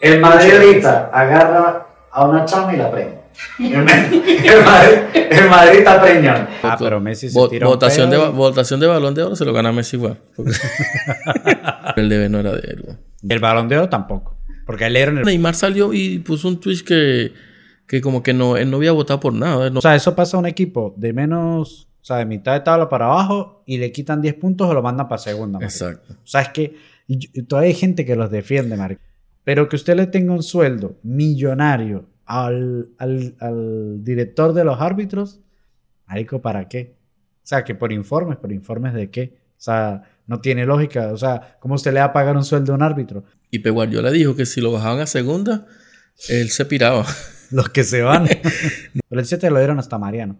El Madrid ahorita agarra a una chama y la premia. El, Madrid, el Madrid está preñón. Ah, pero Messi se Vo- tira un votación, de, pedo votación de balón de oro se lo gana Messi igual. porque- el debe no era de él. güey. El balón de oro tampoco. Porque él era en el... Neymar salió y puso un tweet que, que como que no, él no había votado por nada. no- O sea, eso pasa a un equipo de menos... O sea, de mitad de tabla para abajo y le quitan 10 puntos o lo mandan para segunda. marico. Exacto. O sea, es que y yo- y todavía hay gente que los defiende, marico. Pero que usted le tenga un sueldo millonario al, al, al director de los árbitros, marico, ¿para qué? O sea, que por informes, por informes de qué? O sea, no tiene lógica. O sea, ¿cómo usted le va a pagar un sueldo a un árbitro? Y Pep Guardiola dijo que si lo bajaban a segunda, él se piraba. Los que se van. Pero el 7 lo dieron hasta Mariano.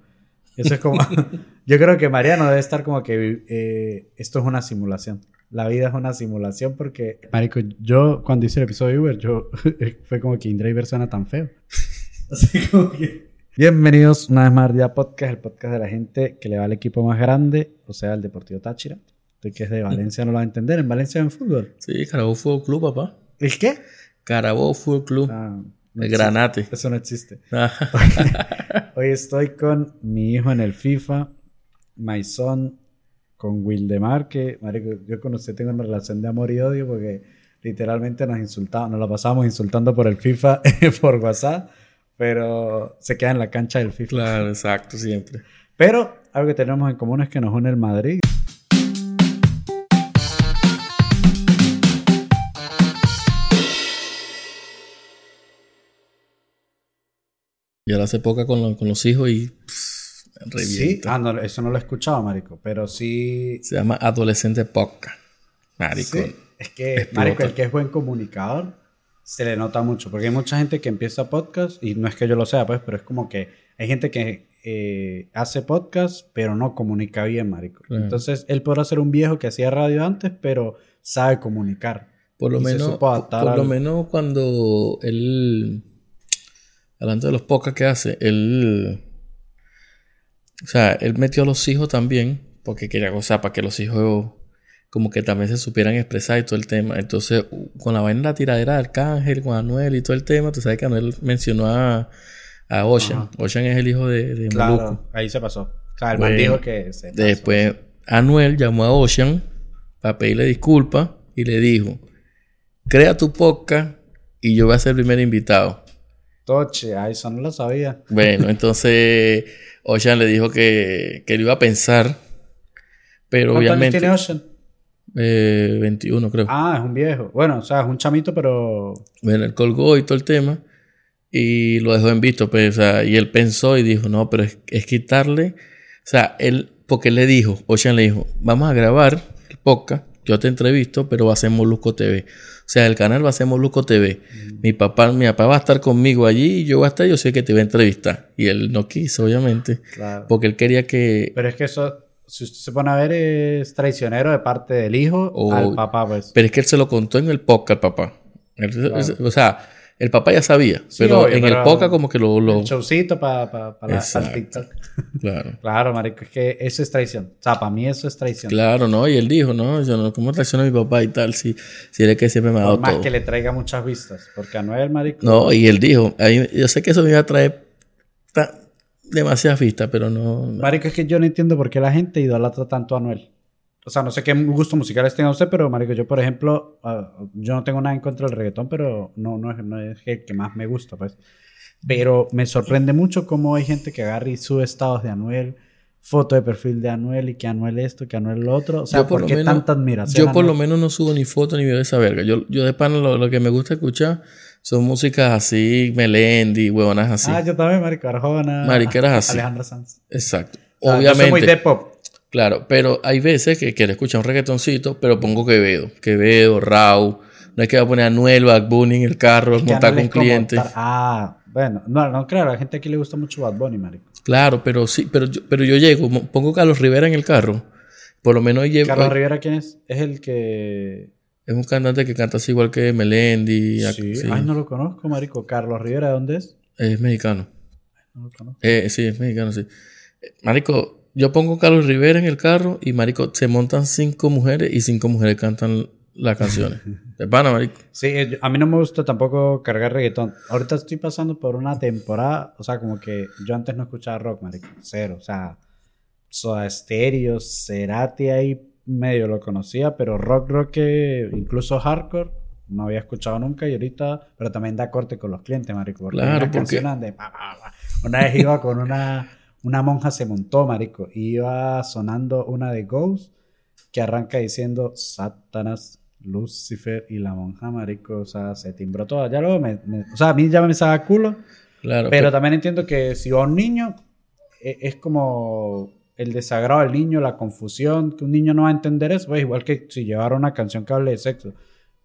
Eso es como... Yo creo que Mariano debe estar como que eh, esto es una simulación. La vida es una simulación porque... Marico, yo cuando hice el episodio de Uber, yo... fue como que Indriver suena tan feo. Así como que... Bienvenidos una vez más a Día Podcast, el podcast de la gente que le va al equipo más grande, o sea, el Deportivo Táchira. Usted que es de Valencia no lo va a entender. En Valencia en fútbol. Sí, Carabobo Fútbol Club, papá. ¿El qué? Carabobo Fútbol Club. Ah, no el. Granate. Eso no existe. Hoy estoy con mi hijo en el FIFA, my son, con Wildemar, que, marico, yo con usted tengo una relación de amor y odio porque literalmente nos insultábamos, nos la pasábamos insultando por el FIFA por WhatsApp, pero se queda en la cancha del FIFA. claro, exacto, siempre. Pero algo que tenemos en común es que nos une el Madrid. Y ahora hace poca con, lo- con los hijos y pff, Sí, ah, no, eso no lo he escuchado, marico, pero sí... Se llama Adolescente Podcast. Marico. Sí, es que, explota. marico, el que es buen comunicador se le nota mucho, porque hay mucha gente que empieza podcast y no es que yo lo sea, pues, pero es como que hay gente que eh, hace podcast, pero no comunica bien, marico. Claro. Entonces, él podrá ser un viejo que hacía radio antes, pero sabe comunicar. Por lo menos, por, lo menos cuando él, hablando de los podcasts que hace, él, o sea, él metió a los hijos también, porque quería, o sea, para que los hijos como que también se supieran expresar y todo el tema. Entonces, con la vaina de la tiradera de Arcángel, con Anuel y todo el tema, tú sabes que Anuel mencionó a, a Ocean. Ajá. Ocean es el hijo de, de Claro, Moluco. ahí se pasó. O sea, el Bueno, man dijo que se pasó. Después, Anuel llamó a Ocean para pedirle disculpas y le dijo: Crea tu podcast y yo voy a ser el primer invitado. Toche, ah, eso no lo sabía. Bueno, entonces Ocean le dijo que, que lo iba a pensar, pero ¿Cuántos años obviamente. tiene Ocean? eh, 21, creo. Ah, es un viejo. Bueno, o sea, es un chamito, pero... Bueno, él colgó y todo el tema y lo dejó en visto, pues, o sea, y él pensó y dijo, no, pero es, es quitarle, o sea, él, porque él le dijo, Ocean le dijo, vamos a grabar el podcast, yo te entrevisto, pero va a ser Molusco TV. O sea, el canal va a ser Molusco TV. Mi papá, mi papá va a estar conmigo allí y yo voy a estar, yo sé que te voy a entrevistar. Y él no quiso, obviamente, Claro. porque él quería que... Pero es que eso, si usted se pone a ver, es traicionero de parte del hijo O- al papá, pues. Pero es que él se lo contó en el podcast, papá. Él- Claro. O sea, el papá ya sabía, Sí, pero obvio, en el podcast como que lo... lo El showcito para pa, pa el TikTok. claro. Claro, marico, es que eso es traición. O sea, para mí eso es traición. Claro, ¿no? Y él dijo, no, yo no, ¿cómo traiciono a mi papá y tal? Si, si él es que siempre me ha dado Por más todo. que le traiga muchas vistas. Porque Anuel, marico... No, y él dijo, ahí- yo sé que eso me iba a traer demasiadas vistas, pero no. Marico, es que yo no entiendo por qué la gente idolatra tanto a Anuel. O sea, no sé qué gustos musicales tenga usted, pero marico, yo por ejemplo, ah, yo no tengo nada en contra del reggaetón, pero no, no, es, no es el que más me gusta, pues. Pero me sorprende mucho cómo hay gente que agarra y sube estados de Anuel, foto de perfil de Anuel y que Anuel esto, que Anuel lo otro. O sea, Yo por ¿por qué menos- tanta admiración? Yo por lo menos no subo ni foto ni video de esa verga. Yo, yo de pana lo, lo que me gusta escuchar son músicas así, Melendi, huevonas así. Ah, yo también, marico, Arjona. Mariqueras así. Alejandra Sanz. Exacto. O sea, Obviamente. Yo soy muy de pop. Claro, pero hay veces que quiero escuchar un reggaetoncito, pero pongo Quevedo. Quevedo, Rau. No es que va a poner a Anuel, Bad Bunny en el carro, Es montar con clientes. tar- Ah, bueno. No, no, claro, a la gente aquí le gusta mucho Bad Bunny, marico. Claro, pero sí, pero yo, pero yo llego, pongo Carlos Rivera en el carro. Por lo menos llevo. Carlos Rivera, ¿quién es? Es el que... Es un cantante que canta así igual que Melendi. sí. Ay, no lo conozco, marico. Carlos Rivera, ¿de dónde es? Es mexicano. No lo conozco. Eh, sí, es mexicano, sí. Eh, Marico, yo pongo Carlos Rivera en el carro y Marico, se montan cinco mujeres y cinco mujeres cantan las canciones. De pana, marico. Sí, eh, a mí no me gusta tampoco cargar reggaetón. Ahorita estoy pasando por una temporada, o sea, como que yo antes no escuchaba rock, marico, cero. O sea, Soda Stereo, Cerati ahí medio lo conocía, pero rock, rock que incluso hardcore no había escuchado nunca y ahorita, pero también da corte con los clientes, marico. Porque Claro, porque- de. Una vez iba con una, una monja se montó, marico, y iba sonando una de Ghost que arranca diciendo Satanás, Lucifer y la monja, marico, o sea, se timbró toda. Ya luego me, me- o sea, a mí ya me sabe culo, Claro. pero también entiendo que si va un niño, e- es como el desagrado del niño, la confusión, que un niño no va a entender eso, pues igual que si llevara una canción que hable de sexo.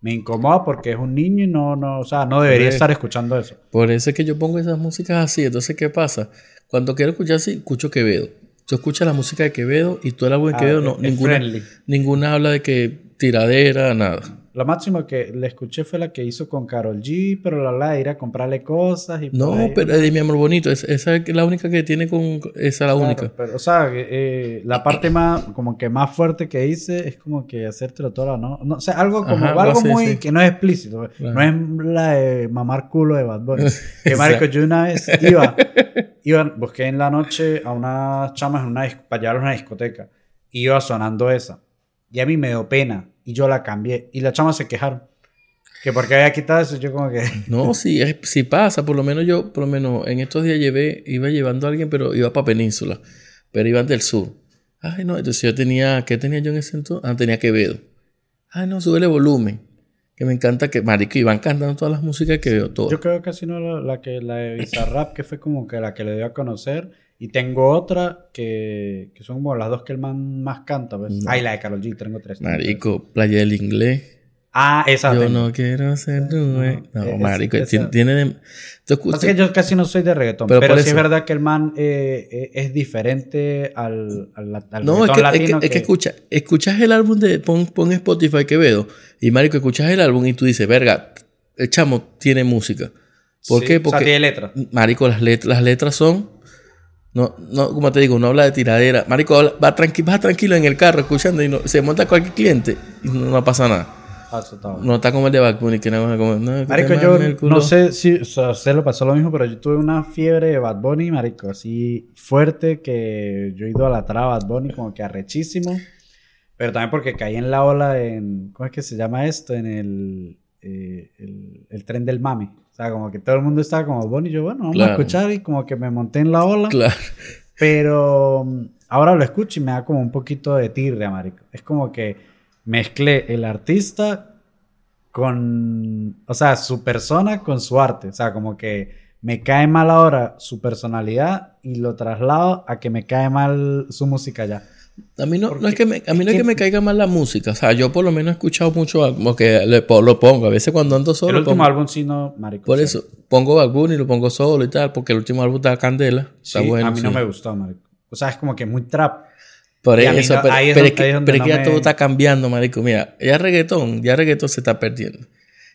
Me incomoda porque es un niño y no, no, o sea, no debería estar escuchando eso. Por eso es que yo pongo esas músicas así. Entonces, ¿qué pasa? Cuando quiero escuchar así, escucho Quevedo. Tú escuchas la música de Quevedo y todo el álbum de Ah, Quevedo, no, ninguna, friendly. ninguna habla de que tiradera, nada. Lo máximo que le escuché fue la que hizo con Carol G, pero la de ir a comprarle cosas y No, pero es de mi amor bonito. Es- esa es la única que tiene con. Esa es la Claro, única. pero, o sea, eh, la parte más, como que más fuerte que hice es como que hacértelo todo, ¿no? no o sea, algo como, Ajá, algo sí, muy, sí. que no es explícito, Claro. no es la de mamar culo de Bad Bunny. que marico, yo una vez iba, iba, busqué en la noche a unas chamas en una, para llevarlas a una discoteca, iba sonando esa, y a mí me dio pena, y yo la cambié, y las chamas se quejaron, que porque había quitado eso, yo como que... No, sí, es, sí pasa. Por lo menos yo, por lo menos en estos días llevé, iba llevando a alguien, pero iba para Península. Pero iban del sur. Ay, no, entonces yo tenía, ¿qué tenía yo en ese entonces? Ah, tenía Quevedo. Ay, no, súbele volumen. Que me encanta que, marico, iban cantando todas las músicas que veo, todo. Yo creo que casi no la, la que la de Bizarrap, que fue como que la que le dio a conocer. Y tengo otra que, que son como las dos que el man más canta. Pues. No. Ay, la de Carol G, tengo tres. Marico, Playa del Inglés. Ah, esa. Yo tengo. no quiero ser güey. No, Es- marico, esa- tiene... yo casi no soy de reggaetón, Pero pero, sí es verdad que el man eh, eh, es diferente al, al, al No, es que, es latino. que, es que escucha, escuchas el álbum de pon, pon Spotify Quevedo y marico, escuchas el álbum y tú dices, verga, el chamo tiene música. ¿Por Sí, qué? O sea, Porque, tiene letra. marico, las, let- las letras son, no, no, como te digo, no habla de tiradera. Marico, habla- va tranqui, vas tranquilo en el carro escuchando y no, se monta cualquier cliente y no, no pasa nada. Ah, eso está bueno. No está como el de Bad Bunny, que nada más como, no, Marico, yo no sé si o sea, a usted le pasó lo mismo, pero yo tuve una fiebre de Bad Bunny, marico, así fuerte que yo he ido a la traba Bad Bunny como que arrechísimo, pero también porque caí en la ola en, ¿cómo es que se llama esto? En el, eh, el, el tren del mame. O sea, como que todo el mundo estaba como Bunny, yo bueno, vamos Claro. a escuchar y como que me monté en la ola. Claro. Pero mm, ahora lo escucho y me da como un poquito de tirria, marico. Es como que mezclé el artista con, o sea, su persona con su arte. O sea, como que me cae mal ahora su personalidad y lo traslado a que me cae mal su música ya. A mí no, Porque no es que me, a mí no es que que- me caiga mal la música. O sea, yo por lo menos he escuchado mucho, porque le, po- lo pongo. A veces cuando ando solo. el último pongo- álbum sí no, marico. Por sí. eso, pongo Bad Bunny, lo pongo solo y tal, porque el último álbum está Candela. Está Sí, bueno. a mí no sí. me gustó, marico. O sea, es como que muy trap. Por Y eso, no- que, pero es que no ya me- todo está cambiando, marico. Mira, ya reggaetón, ya reggaetón se está perdiendo.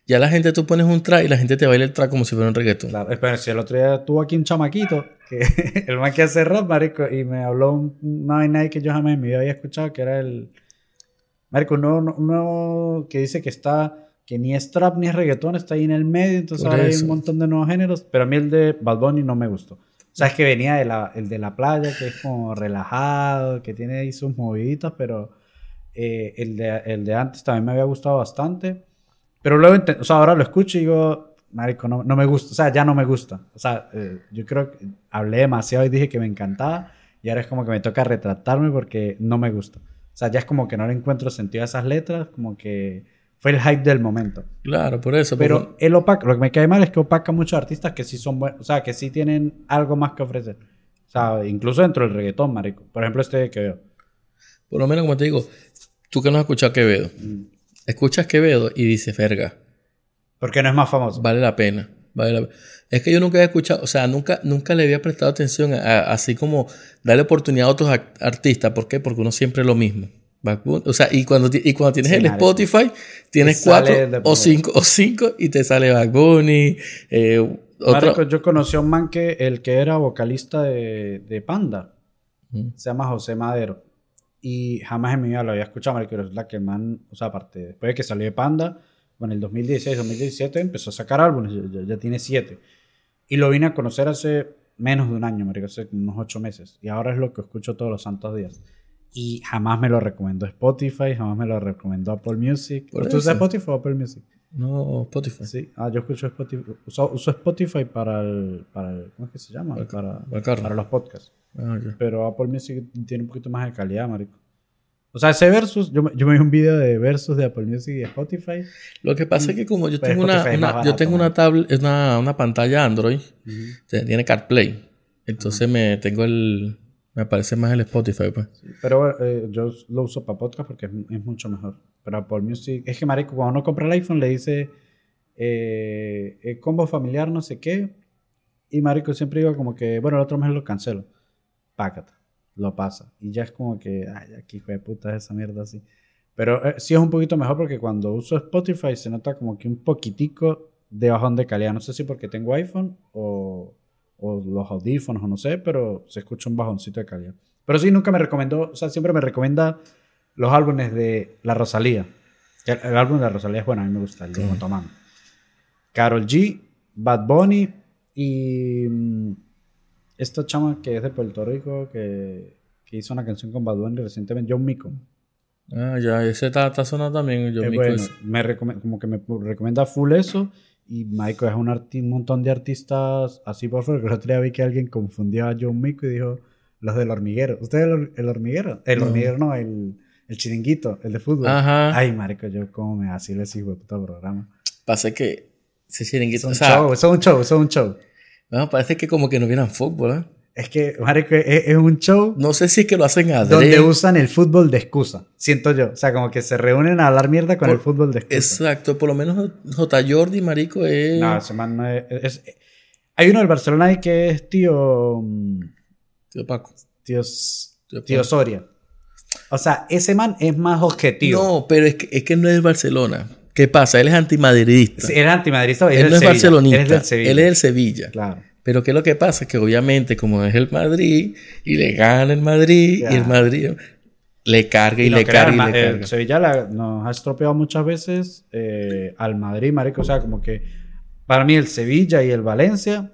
Ya la gente, tú pones un track y la gente te baila el track como si fuera un reggaetón. Claro, espera, si el otro día tuvo aquí un chamaquito, que el man que hace rap, marico, y me habló un- una vaina que yo jamás en mi vida había escuchado, que era el... Marico, uno, uno que dice que está... Que ni es trap ni es reggaetón, está ahí en el medio, entonces ahora hay un montón de nuevos géneros, pero a mí el de Bad Bunny no me gustó. O sea, es que venía de la, el de la playa, que es como relajado, que tiene ahí sus moviditas, pero eh, el, de, el de antes también me había gustado bastante. Pero luego, o sea, ahora lo escucho y digo, marico, no, no me gusta, o sea, ya no me gusta. O sea, eh, yo creo que hablé demasiado y dije que me encantaba y ahora es como que me toca retratarme porque no me gusta. O sea, ya es como que no le encuentro sentido a esas letras, como que fue el hype del momento. Claro, por eso. Pero porque- él opaca, lo que me cae mal es que opaca a muchos artistas que sí son buenos, o sea, que sí tienen algo más que ofrecer. O sea, incluso dentro del reggaetón, marico. Por ejemplo, este que veo. por lo menos, como te digo, tú que no has escuchado Quevedo, Mm. Escuchas Quevedo y dices, verga, Porque no es más famoso. vale la pena. Vale la- Es que yo nunca había escuchado, o sea, nunca, nunca le había prestado atención a, a- así como darle oportunidad a otros artistas. ¿Por qué? Porque uno siempre es lo mismo. O sea, y cuando, y cuando tienes Sí, el. Spotify, tienes cuatro o cinco, o cinco y te sale Bad Bunny, eh, otro. Marico, yo conocí a un man que el que era vocalista de, de Panda. Se llama José Madero. Y jamás en mi vida lo había escuchado, marico. Resulta que el man, o sea, aparte, después de que salió de Panda, bueno, en el 2016, 2017 empezó a sacar álbumes, ya, ya- tiene siete. Y lo vine a conocer hace menos de un año, marico, hace unos ocho meses. Y ahora es lo que escucho todos los santos días. Y jamás me lo recomendó Spotify, jamás me lo recomendó Apple Music. Por ¿Tú usas. Spotify o Apple Music? No, Spotify. Sí. Ah, yo escucho Spotify. Uso, uso Spotify para el, para el- ¿Cómo es que se llama? Para Para, para los podcasts. Ah. Pero Apple Music tiene un poquito más de calidad, marico. O sea, ese versus, yo, me- yo me vi un video de versus de Apple Music y de Spotify. Lo que pasa es que como yo Pero tengo una, yo tengo una tablet, una, una pantalla Android, tiene CarPlay. Entonces me tengo el me aparece más el Spotify, pues. Pero eh, yo lo uso para podcast porque es, es mucho mejor. Pero Apple Music, es que marico, cuando uno compra el iPhone le dice eh, eh, combo familiar, no sé qué. Y marico siempre digo como que, bueno, el otro mes lo cancelo. Pácata, lo pasa. Y ya es como que, ay, aquí hijo de puta es esa mierda así. Pero eh, sí es un poquito mejor porque cuando uso Spotify se nota como que un poquitico de bajón de calidad. No sé si porque tengo iPhone o, o los audífonos o no sé, pero se escucha un bajoncito de calidad. Pero sí, nunca me recomendó, o sea, siempre me recomienda los álbumes de La Rosalía. El, el álbum de La Rosalía es bueno, a mí me gusta, el de. Motomami. Carol G, Bad Bunny y mm, esta chama que es de Puerto Rico que, que hizo una canción con Bad Bunny recientemente, John Mico. Ah, ya, ese está, está sonando también. Yo Eh, mi bueno, me como que me recomienda full eso. Y Michael es un, un montón de artistas así por fuera. El otro día vi que alguien confundió a John Mico y dijo los del hormiguero. ¿Usted es el, el hormiguero? El No. hormiguero no, el, el chiringuito, el de fútbol. Ajá. Ay, marico, yo como me vacilo ese hijo de puta programa. Pasa que ese Es chiringuito, un o sea, show, es un show, es un show. No, parece que como que no vieran fútbol, ¿eh? Es que, marico, es, es un show No sé si es que lo hacen a donde usan el fútbol de excusa. Siento yo. O sea, como que se reúnen a hablar mierda con Por- el fútbol de excusa. Exacto, por lo menos J. Jordi, marico, es... No, ese man no es, es- Hay uno del Barcelona que es tío. mm, Tío Paco. Tío, Tío. Soria. O sea, ese man es más objetivo. No, pero es que, es que no es Barcelona. ¿Qué pasa? Él es antimadridista. Era antimadrista. él no es barcelonista. Él es del Sevilla. Él es del Sevilla. Claro. Pero ¿qué es lo que pasa? Que obviamente como es el Madrid y le gana el Madrid Ya. y el Madrid le carga y, no le carga y le el carga. Sevilla la- nos ha estropeado muchas veces eh, al Madrid, marico. O sea, como que para mí el Sevilla y el Valencia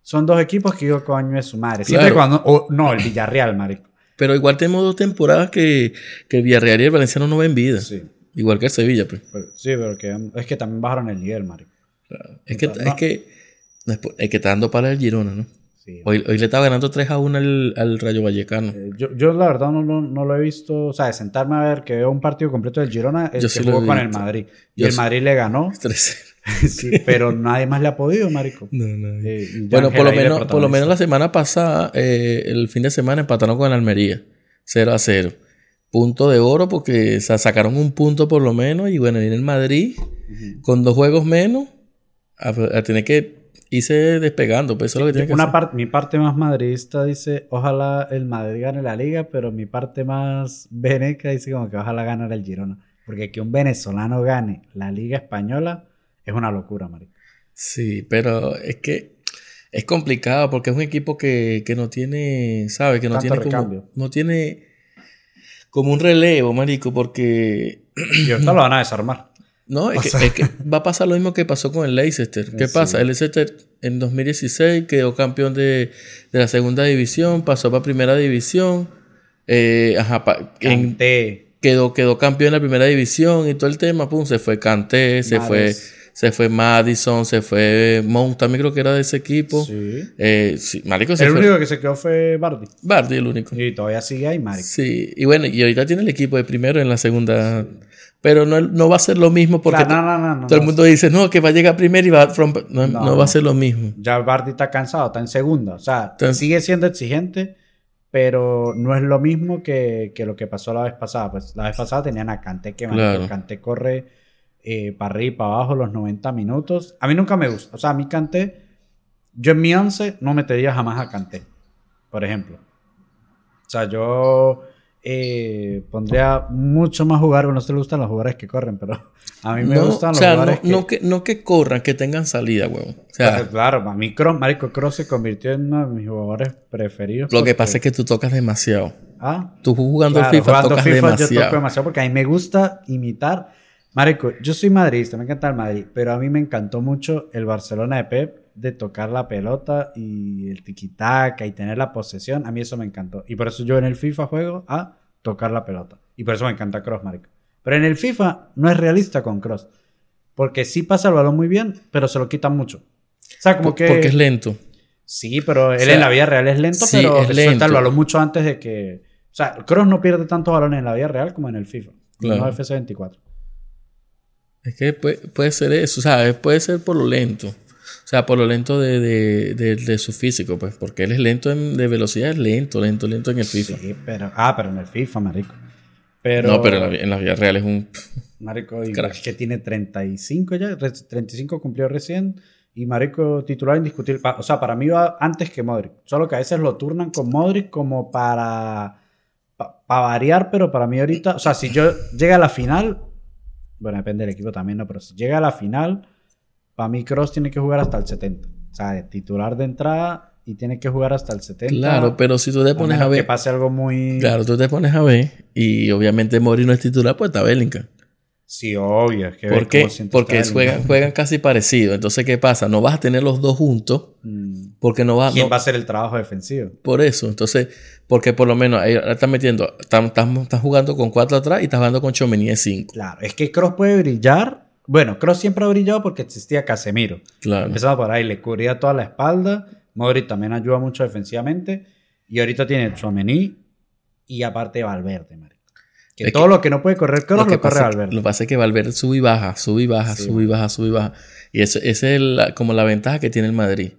son dos equipos que yo coño es su madre. Siempre Claro. cuando... o- no, el Villarreal, marico. Pero igual tenemos dos temporadas que, que el Villarreal y el Valenciano no ven vida. Sí. Igual que el Sevilla, pues. Pero- sí, pero que, es que también bajaron el nivel, marico. Es que, es que, no es por- es que está dando para el Girona, ¿no? Sí, Hoy, hoy le estaba ganando 3 a 1 al, al Rayo Vallecano. Eh, yo, yo la verdad no, no, no lo he visto, o sea, de sentarme a ver que veo un partido completo del Girona, el Yo que sí jugó con el. Madrid. Y el sí. Madrid le ganó, 3 sí, pero nadie más le ha podido, marico. No. Eh, Bueno, por lo, menos, por lo menos la semana pasada, eh, el fin de semana empataron con el Almería. 0 a 0. Punto de oro porque o sea, sacaron un punto por lo menos. Y bueno, viene el Madrid con dos juegos menos a, a tener que irse despegando. Pues eso es lo que tiene que Una hacer. mi parte más madridista dice, ojalá el Madrid gane la liga, pero mi parte más veneca dice como que ojalá gane el Girona. Porque que un venezolano gane la liga española es una locura, marico. Sí, pero es que es complicado porque es un equipo que, que no tiene, ¿sabes? Que no Tanto tiene como, recambio. no tiene como un relevo, marico, porque Y ahorita lo van a desarmar. no, es que, sea- es que va a pasar lo mismo que pasó con el Leicester. ¿Qué Sí. pasa? El Leicester en 2016 quedó campeón de, de la segunda división, pasó para primera división, eh, ajá, pa- en- quedó, quedó campeón en la primera división y todo el tema, pum, se fue Kanté, se fue. Se fue Madison, se fue Mount, también creo que era de ese equipo. Sí. Eh, sí, marico, se El fue. único que se quedó fue Bardi. Bardi, el único. Y todavía sigue ahí, marico. Sí, y bueno, y ahorita tiene el equipo de primero en la segunda. Pero no, no va a ser lo mismo porque no, no, no, no, todo el mundo dice, no, que va a llegar primero y va from- no, va a ser lo mismo. Ya Bardi está cansado, está en segunda. O sea, Entonces- sigue siendo exigente, pero no es lo mismo que, que lo que pasó la vez pasada. Pues la vez pasada tenían a Kanté que Claro. Kanté corre eh, para arriba y para abajo los 90 minutos. A mí nunca me gusta. O sea, a mí Kanté, yo en mi 11 no metería jamás a Kanté, por ejemplo. O sea, yo eh, pondría mucho más jugar, bueno, no se le gustan los jugadores que corren, pero a mí me no, gustan o los sea, no, jugadores que... no que, no que corran, que tengan salida, huevón. O sea, Claro, a mí Kroos, Marico Cross se convirtió en uno de mis jugadores preferidos. lo que porque- pasa es que tú tocas demasiado. ¿Ah? Tú jugando Claro, FIFA jugando tocas FIFA yo demasiado. toco demasiado porque a mí me gusta imitar. Marico, yo soy madridista, me encanta el Madrid, pero a mí me encantó mucho el Barcelona de Pep de tocar la pelota y el tiki-taka y tener la posesión. A mí eso me encantó. Y por eso yo en el FIFA juego a tocar la pelota. Y por eso me encanta Cross, marico. Pero en el FIFA no es realista con Cross. Porque sí pasa el balón muy bien, pero se lo quitan mucho. O sea, como que... Porque es lento. Sí, pero él sea, en la vida real es lento, sí, pero es suelta el lento. balón mucho antes de que. O sea, Cross no pierde tantos balones en la vida real como en el FIFA. Claro. No FC24. Es que puede, puede ser eso, o sea, puede ser por lo lento. O sea, por lo lento de, de, de- de su físico, pues, porque él es lento en- de velocidad, es lento, lento, lento en el FIFA. Sí, pero. Ah, pero en el FIFA, marico. Pero. No, pero en la, en la vida real es un... Marico, y es que tiene 35 ya. re- 35 cumplió recién. Y Marico, titular indiscutible. O sea, para mí va antes que Modric. Solo que a veces lo turnan con Modric como para. Para variar, pero para mí ahorita. O sea, si yo llega a la final. Bueno, depende del equipo también, ¿no? Pero si llega a la final, para mí Cross tiene que jugar hasta el 70. O sea, de titular de entrada y tiene que jugar hasta el 70. Claro, pero si tú te a pones a que ver... pase algo muy. Claro, tú te pones a ver y obviamente Mori no es titular, pues está Bellingham. Sí, obvio. Es que Porque juegan, casi parecido. Entonces, ¿qué pasa? No vas a tener los dos juntos Mm. porque no vas... ¿Quién no- va a hacer el trabajo defensivo? Por eso, entonces, porque por lo menos ahí están metiendo, están, están- están jugando con cuatro atrás y estás jugando con Chomení de cinco. Claro, es que Cross puede brillar. Bueno, Cross siempre ha brillado porque existía Casemiro. Claro. Empezaba por ahí, le cubría toda la espalda. Modric también ayuda mucho defensivamente. Y ahorita tiene Chouameni y aparte Valverde. Que todo que- lo que no puede correr Cross lo, que corre pasa, Valverde. lo que pasa es que Valverde sube y baja, sube y baja, Sí, sube y baja, sube y baja. Y eso, esa es la- como la ventaja que tiene el Madrid.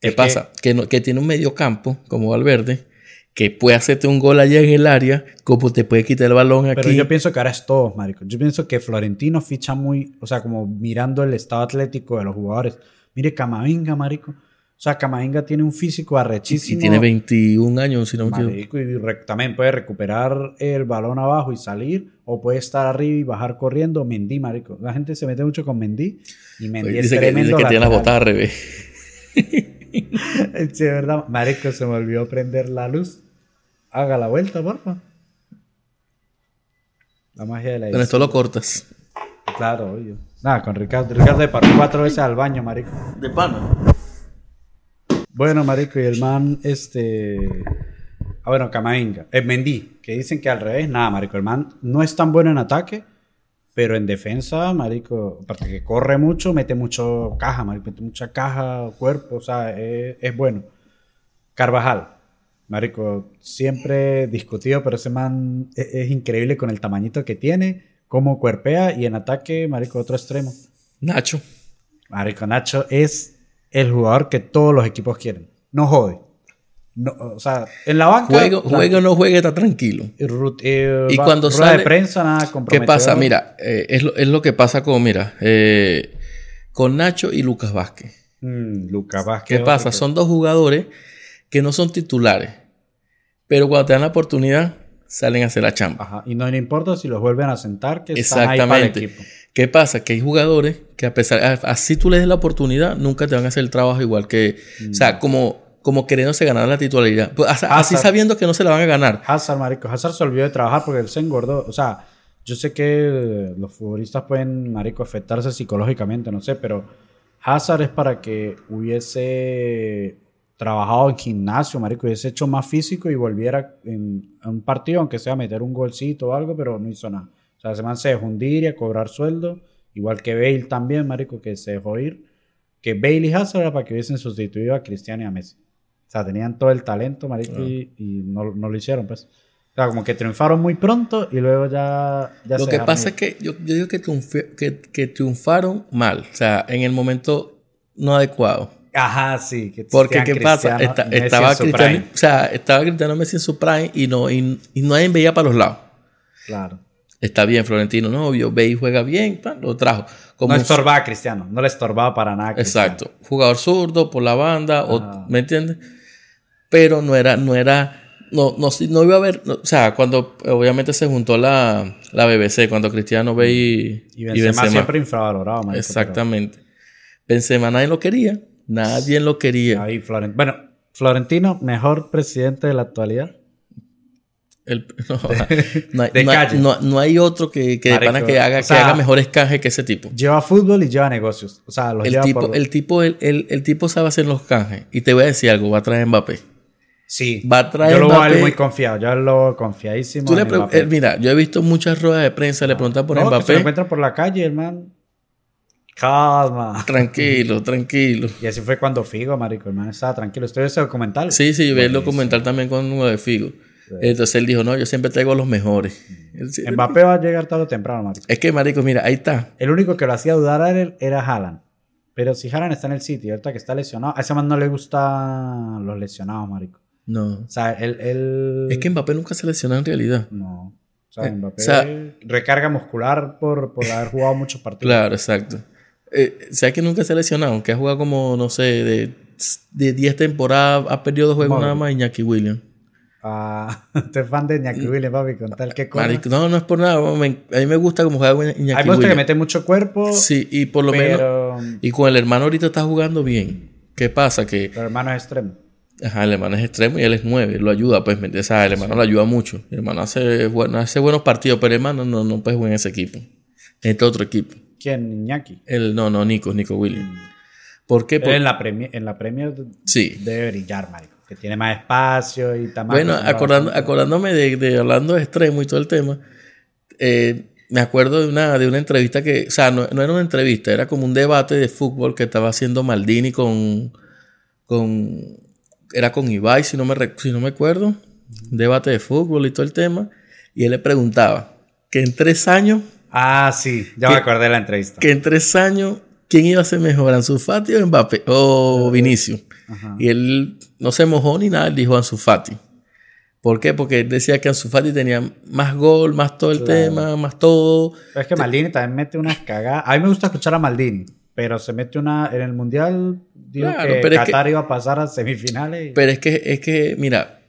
¿Qué Es que- pasa? Que, no- que tiene un medio campo como Valverde que puede hacerte un gol allá en el área, como te puede quitar el balón aquí. Pero yo pienso que ahora es todos, marico. Yo pienso que Florentino ficha muy, o sea, como mirando el estado atlético de los jugadores. Mire Camavinga, marico. O sea, Camavinga tiene un físico arrechísimo. y tiene 21 años, si no me equivoco. Marico, y re- también puede recuperar el balón abajo y salir, o puede estar arriba y bajar corriendo. Mendy, marico. La gente se mete mucho con Mendy y Mendy es Dice que, dice tremendo. que tiene las botas al revés. Sí, de verdad. Marico, se me olvidó prender la luz. Haga la vuelta, porfa. La magia de la Con esto lo cortas. Claro, obvio. Nada, con Ricardo. Ricardo le paró cuatro veces al baño, marico. De pana. Bueno, marico, y el man, este... Ah, bueno, Camavinga. Es Mendy, que dicen que al revés. Nada, marico, el man no es tan bueno en ataque, pero en defensa, marico, aparte que corre mucho, mete mucho caja, marico, mete mucha caja, cuerpo, o sea, es, es bueno. Carvajal, marico, siempre discutido, pero ese man es, es increíble con el tamañito que tiene, cómo cuerpea, y en ataque, marico, otro extremo. Nacho. Marico Nacho es el jugador que todos los equipos quieren. No jode. No, o sea, en la banca. La- juega o no juegue, está tranquilo. eh, Y cuando rueda sale- de prensa, nada ¿Qué pasa? Mira, eh, es, lo, es lo que pasa con, mira, eh, con Nacho y Lucas Vázquez. Mm, Lucas Vázquez. ¿Qué pasa? que- Son dos jugadores que no son titulares, pero cuando te dan la oportunidad, salen a hacer la chamba. Ajá, Y no le importa si los vuelven a sentar, que están ahí para el Exactamente. equipo. ¿Qué pasa? Que hay jugadores que a pesar, así tú les des la oportunidad, nunca te van a hacer el trabajo igual que, o sea, como, como queriéndose ganar la titularidad. Pues, as- así Hazard. sabiendo que no se la van a ganar. Hazard, marico. Hazard se olvidó de trabajar porque él se engordó. O sea, yo sé que los futbolistas pueden, marico, afectarse psicológicamente, no sé, pero Hazard es para que hubiese trabajado en gimnasio, marico, hubiese hecho más físico y volviera en, un partido, aunque sea meter un golcito o algo, pero no hizo nada. O sea, ese man se dejó hundir y a cobrar sueldo, igual que Bale también, marico, que se dejó ir. Que Bale y Hazard era para que hubiesen sustituido a Cristiano y a Messi. O sea, tenían todo el talento, marico, y, y no, no lo hicieron, pues. O sea, como que triunfaron muy pronto y luego ya... ya Lo se que pasa ir. es que yo, yo digo que, triunfe- que, que triunfaron mal, o sea, en el momento no adecuado. Ajá, sí. Que Porque, ¿qué pasa? Estaba, Cristiano, o sea, estaba Cristiano Messi en su prime y, no, y, y nadie veía para los lados. Claro. Está bien, Florentino, no, obvio, ve y juega bien, lo trajo. Como no estorbaba a Cristiano. No le estorbaba para nada. Cristiano. Exacto. Jugador zurdo por la banda, o-. ¿me entiendes? Pero no era, no era, no, no, no iba a haber, no, o sea, cuando obviamente se juntó la, la BBC, cuando Cristiano ve y, Y Benzema, siempre infravalorado, Exactamente. Benzema nadie lo quería, nadie lo quería. Ahí Floren- Bueno, Florentino, mejor presidente de la actualidad. El- no, de no calle. no- no hay otro que, que de Marico, pana que haga, o sea, que haga mejores canjes que ese tipo. Lleva fútbol y lleva negocios. O sea, los El lleva tipo, por... el, tipo, el, el- el tipo sabe hacer los canjes. Y te voy a decir algo, va a traer Mbappé. Sí. va a traer Yo lo voy a ver Mbappé. muy confiado. Yo lo confiadísimo. Tú le Mbappé. eh, mira, yo he visto muchas ruedas de prensa, le preguntan por que se lo Mbappé. encuentra por la calle, hermano. Calma. Tranquilo, tranquilo. Y así fue cuando Figo, marico, el man estaba tranquilo. Estoy ese documental. Sí, sí, vi el documental también con uno de Figo. Entonces él dijo, no, yo siempre traigo los mejores. Sí- Mbappé va a llegar tarde o temprano, marico. Es que, marico, mira, ahí está. El único que lo hacía dudar a él era Haaland. Pero si Haaland está en el sitio, ahorita que está lesionado, a ese man no le gustan los lesionados, marico. No. O sea, él... él- Es que Mbappé nunca se lesionó en realidad. No. O sea, Eh, Mbappé o sea- recarga muscular por, por haber jugado muchos partidos. Claro, exacto. Eh, ¿Sabes que nunca se ha lesionado? Que ha jugado como, no sé, de, de 10 temporadas, ha perdido dos juegos nada más Iñaki Williams. Ah, usted es fan de Iñaki Williams, papi, con tal que. Marico, no, no es por nada. me- a mí me gusta como juega Iñaki A mí me gusta que Williams. mete mucho cuerpo, Sí, y por lo menos... Y con el hermano ahorita está jugando bien. ¿Qué pasa? Que Pero hermano es extremo. ajá, el hermano es extremo y él es nueve. Lo ayuda, pues. O sea, el hermano lo ayuda mucho. El hermano hace, bueno, hace buenos partidos, pero el hermano no, no puede jugar en ese equipo. En este otro equipo. ¿Quién? Iñaki. El, no, no, Nico, Nico Williams. ¿Por qué? Por- en la Premier, en la Premier Sí. debe brillar, marico. Que tiene más espacio y está más... Bueno, acordando, acordándome de, de hablando de extremo y todo el tema, eh, me acuerdo de una, de una entrevista que, o sea, no, no era una entrevista, era como un debate de fútbol que estaba haciendo Maldini con, con era con Ibai, si no me, si no me acuerdo, un debate de fútbol y todo el tema, y él le preguntaba que en tres años, Ah, sí. Ya me acordé de la entrevista. que en tres años, ¿quién iba a ser mejor, Ansu Fati o Mbappé o Vinicius? Ajá. Y él no se mojó ni nada, él dijo Ansu Fati. ¿Por qué? Porque él decía que Ansu Fati tenía más gol, más todo el Claro. tema, más todo. Pero es que Maldini también mete unas cagadas. A mí me gusta escuchar a Maldini, pero se mete una... En el Mundial dijo Claro, que pero es que- Qatar iba a pasar a semifinales. y- Pero es que, es que, mira,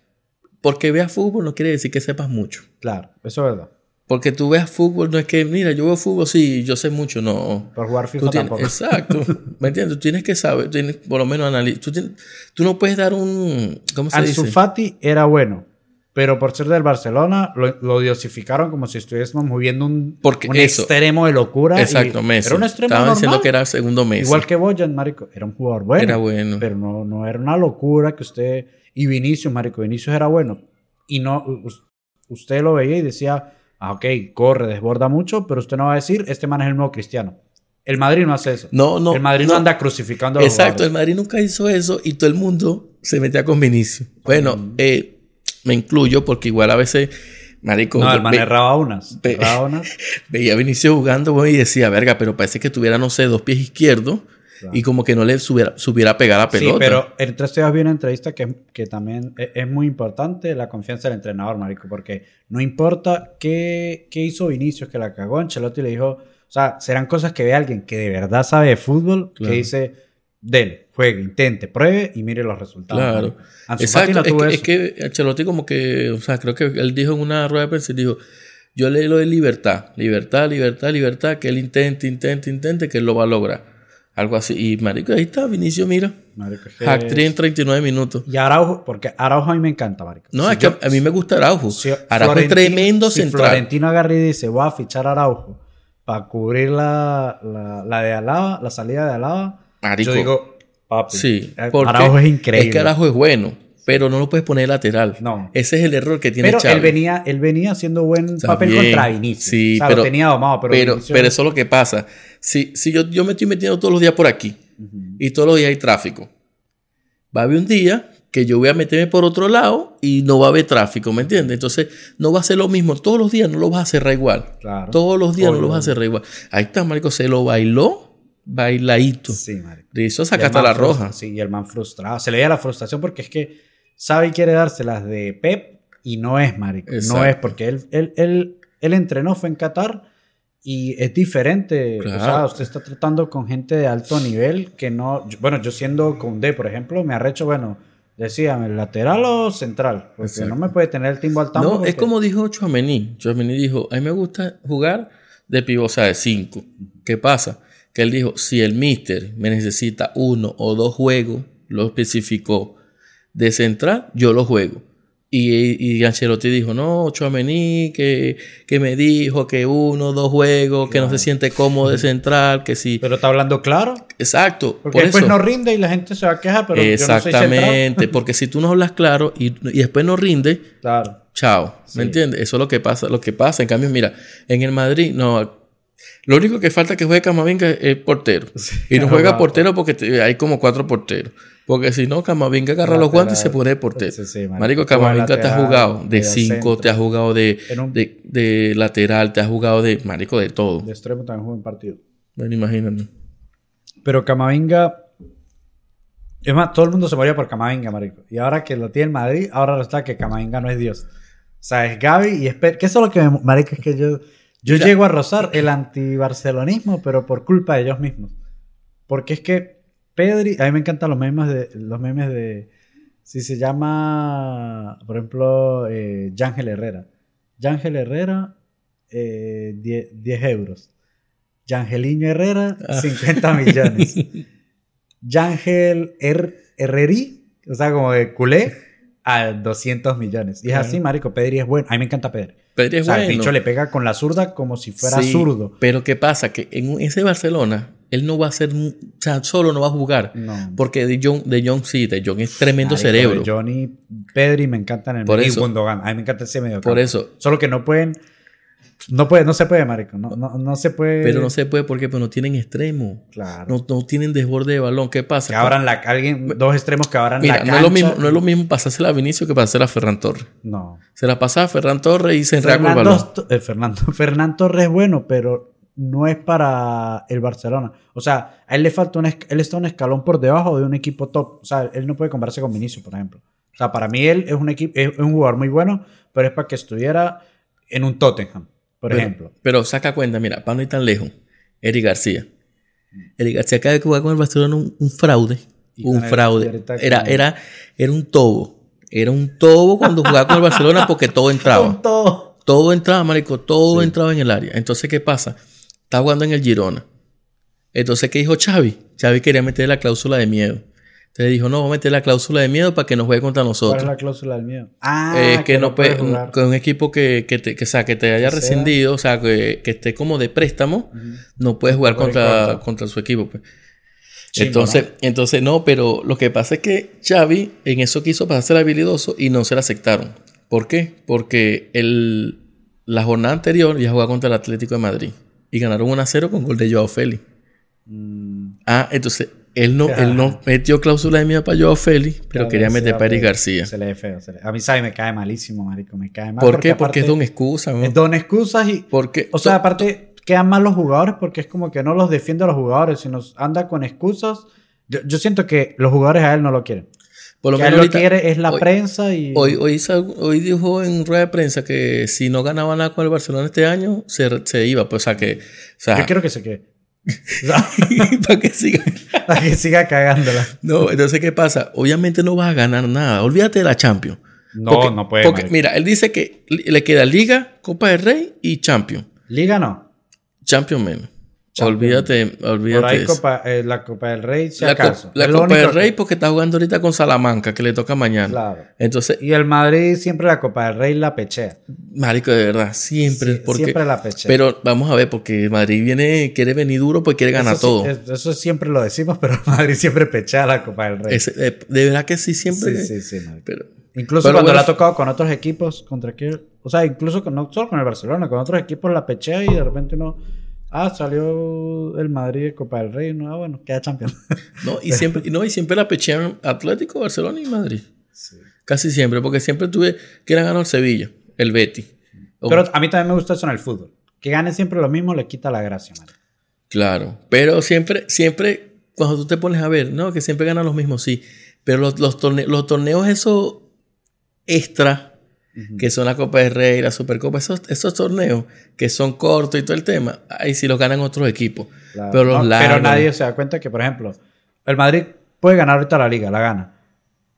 porque veas fútbol no quiere decir que sepas mucho. Claro, eso es verdad. Porque tú veas fútbol, no es que, mira, yo veo fútbol, sí, yo sé mucho, no. Por jugar FIFA tienes- tampoco. exacto. ¿Me entiendes? Tú tienes que saber, tienes por lo menos analizar. Tú, tienes- tú no puedes dar un. ¿Cómo se Ansu dice? Fati era bueno, pero por ser del Barcelona lo, lo diosificaron como si estuviésemos moviendo un, Porque un eso- extremo de locura. Exacto, Messi. Era un extremo Estaban diciendo normal. que era segundo Messi. Igual que Boyan, marico. Era un jugador bueno. Era bueno. Pero no, no era una locura que usted... Y Vinicius, marico. Vinicius era bueno. Y no... us- Usted lo veía y decía... Ah, ok, corre, desborda mucho, pero usted no va a decir, este man es el nuevo cristiano. El Madrid no hace eso. No, no. el Madrid no, no. anda crucificando a los Exacto, el jugadores. Madrid nunca hizo eso y todo el mundo se metía con Vinicius. Bueno, Mm. eh, me incluyo porque igual a veces, marico, No, el man ve- erraba unas. ve- erraba unas. veía a Vinicius jugando y decía, verga, pero parece que tuviera, no sé, dos pies izquierdos y como que no le subiera, subiera a pegar la pelota. Sí, pero entre días vi una entrevista que, que también e- es, muy importante la confianza del entrenador, marico, porque no importa qué, qué hizo Vinicius, que la cagó, Ancelotti le dijo, o sea, serán cosas que ve alguien que de verdad sabe de fútbol, Claro. que dice, dele, juegue, intente, pruebe y mire los resultados. Claro. Exacto, es, que, es que Ancelotti como que, o sea, creo que él dijo en una rueda de prensa, dijo, yo le doy libertad, libertad, libertad, libertad, que él intente, intente, intente, que él lo va a lograr. Algo así. Y marico, ahí está, Vinicius, mira. Marico, en 39 minutos. Y Araujo, porque Araujo a mí me encanta, marico. No, Si es que a mí me gusta Araujo. si Araujo es tremendo si central. Florentino agarra y dice, voy a fichar a Araujo para cubrir la, la, la de Alaba, la salida de Alaba. Marico. Yo digo, papi, Sí. eh, porque Araujo es increíble. Es que Araujo es bueno, pero no lo puedes poner lateral. No. Ese es el error que tiene Pero Xavi. él venía, él venía haciendo buen papel contra Vinicius. Sí, o sea, pero, lo tenía domado, pero, pero, Vinicius- pero eso es lo que pasa. Si, si yo, yo me estoy metiendo todos los días por aquí y todos los días hay tráfico, va a haber un día que yo voy a meterme por otro lado y no va a haber tráfico, ¿me entiendes? Entonces no va a ser lo mismo. Todos los días no lo vas a cerrar igual. Claro. Todos los días no lo vas a cerrar igual. Ahí está, Marico, se lo bailó, bailadito. Sí, marico. Sacaste man la roja. Sí, y el man frustrado. Se le veía la frustración porque es que sabe y quiere dárselas de Pep y no es, marico. No Exacto. es porque él, él, él, él entrenó, fue en Qatar y es diferente. Claro. O sea, usted está tratando con gente de alto nivel que no... yo- bueno, yo siendo Condé, por ejemplo, me arrecho, bueno, decíame, lateral o central. Porque Exacto. no me puede tener el timbo al tambo. No, es porque- como dijo Chouameni. Chouameni dijo, a mí me gusta jugar de pivot, o sea, de 5. ¿Qué pasa? Que él dijo, si el mister me necesita uno o dos juegos, lo especificó, de central, yo lo juego. Y, y Ancelotti dijo, no, Chouameni, que, que me dijo que uno, dos juegos, que no se siente cómodo de central, que sí. Pero está hablando claro. Exacto. Porque por después eso. no rinde y la gente se va a quejar, pero yo no soy Exactamente, porque si tú no hablas claro y, y después no rinde, Claro. chao. Sí. ¿Me entiendes? Eso es lo que pasa, lo que pasa. En cambio, mira, en el Madrid, no. Lo único que falta que juegue Camavinga es portero. Y no juega portero porque te- hay como cuatro porteros. Porque si no, Camavinga agarra los Lateral. guantes y se pone de portero. Sí, sí, marico. marico, Camavinga te ha lateral, jugado de medio 5, centro. te ha jugado de, En un- de, de lateral, te ha jugado de, marico, de todo. De extremo también juega un partido. Bueno, imagínate. Pero Camavinga. Es más, todo el mundo se moría por Camavinga, marico. Y ahora que lo tiene el Madrid, ahora resulta que Camavinga no es Dios. O sea, es Gaby y es Pe- ¿Qué es lo que me. Marico, es que yo. Yo llego a rozar el anti-barcelonismo, pero por culpa de ellos mismos. Porque es que Pedri. A mí me encantan los memes de. Los memes de. Si se llama. Por ejemplo, eh, Yángel Herrera. Yángel Herrera, eh, 10, 10 euros. Yangeliño Herrera, Ah. 50 millones. Yangel Her Herreri, o sea, como de culé, a 200 millones. Y es Claro. así, marico. Pedri es bueno. A mí me encanta Pedri. Pedri es o sea, el bueno. bicho le pega con la zurda como si fuera Sí, zurdo. Pero ¿qué pasa? Que en ese Barcelona, él no va a ser, o sea, solo no va a jugar. No. Porque De Jong, de Jong sí, De Jong es tremendo Marico, cerebro. Johnny, Pedri me encantan en el Por medio. eso. Y Gundogan. A mí me encanta ese medio. Por eso. Solo que no pueden. No puede, no se puede, marico. No, no, no se puede. Pero no se puede porque pues, no tienen extremo. Claro. No, no tienen desborde de balón. ¿Qué pasa? que abran la alguien, dos extremos que abran Mira, la no cancha. es, lo mismo, no es lo mismo pasársela a Vinicio que pasársela a Ferran Torres. No. Se la pasa a Ferran Torres y se enreda con el Fernando, balón. Eh, Fernando, Fernán Torres es bueno, pero no es para el Barcelona. O sea, a él le falta un él está un escalón por debajo de un equipo top. O sea, él no puede compararse con Vinicius, por ejemplo. O sea, para mí él es un equipo, es un jugador muy bueno, pero es para que estuviera en un Tottenham, por Pero- ejemplo. Pero saca cuenta, mira, para no ir tan lejos. Eric García. Eric García acaba de jugar con el Barcelona un, un fraude. Un fraude. Era, era, era un tobo. Era un tobo cuando jugaba con el Barcelona porque todo entraba. Todo. Todo entraba, marico, todo Sí. entraba en el área. Entonces, ¿qué pasa? Está jugando en el Girona. Entonces, ¿qué dijo Xavi? Xavi quería meter la cláusula de miedo. Entonces dijo, no, vamos a meter la cláusula de miedo para que no juegue contra ¿Cuál es nosotros. la cláusula del miedo? Ah, es que, no puede, jugar. con un equipo que, que, te, que, o sea, que te haya Que sea. rescindido, o sea, que, que esté como de préstamo, no puedes jugar No puede contra, contra. contra su equipo. pues. Entonces, ¿no? entonces, no, pero lo que pasa es que Xavi en eso quiso pasarse habilidoso y no se la aceptaron. ¿Por qué? Porque el, la jornada anterior ya jugaba contra el Atlético de Madrid y ganaron 1 a 0 con gol de Joao Félix. Mm, Ah, entonces él no, Ajá. él no metió cláusula de miedo para Joao Félix, pero claro, quería meter para Eric. García. Se le feo. se le- A mí, ¿sabes? Me cae malísimo, marico. Me cae mal. ¿Por qué? Porque aparte- es don excusa. Es don excusas y... Porque, O sea, aparte, quedan mal los jugadores porque es como que no los defiende a los jugadores, sino anda con excusas. Yo, yo siento que los jugadores a él no lo quieren. Por lo menos lo ahorita- quiere es la hoy- prensa y... Hoy, hoy, dijo en rueda de prensa que si no ganaba nada con el Barcelona este año, se, se iba. Pues, o sea, que. O sea, Yo quiero que se quede. Para que siga. para que siga cagándola. No, entonces, ¿qué pasa? Obviamente no vas a ganar nada. Olvídate de la Champions. No, Porque- no puede. Porque, mira, él dice que le queda Liga, Copa del Rey y Champions. Liga no. Champions menos. Olvídate, olvídate. Por ahí. Copa, eh, la Copa del Rey, si la co- acaso. la Copa del que- Rey porque está jugando ahorita con Salamanca, que le toca mañana. Claro. Entonces, Y el Madrid siempre la Copa del Rey la pechea. marico, de verdad, siempre. Sí, porque, siempre la pechea. Pero vamos a ver, porque Madrid viene, quiere venir duro, pues quiere ganar eso, sí, todo. es- eso siempre lo decimos, pero Madrid siempre pechea la Copa del Rey. Eh, de verdad que sí, siempre. Sí, sí, sí. Pero, Incluso Pero cuando bueno, le ha tocado con otros equipos, contra quién, o sea, incluso con, no solo con el Barcelona, con otros equipos la pechea y de repente uno, ah, salió el Madrid Copa del Rey, no, ah, bueno, queda campeón. no, y siempre, no, y siempre la pechean Atlético, Barcelona y Madrid. Casi siempre, porque siempre tuve que era ganó el Sevilla, el Betty. O- Pero a mí también me gusta eso en el fútbol. Que gane siempre lo mismo le quita la gracia, man. Claro, pero siempre, siempre, cuando tú te pones a ver, no, que siempre ganan los mismos, sí. Pero los, los, torne- los torneos esos extra, que son la Copa del Rey, la Supercopa, esos, esos torneos que son cortos y todo el tema, ahí sí los ganan otros equipos. Claro. Pero los No, largos. pero nadie se da cuenta que, por ejemplo, el Madrid puede ganar ahorita la liga, la gana.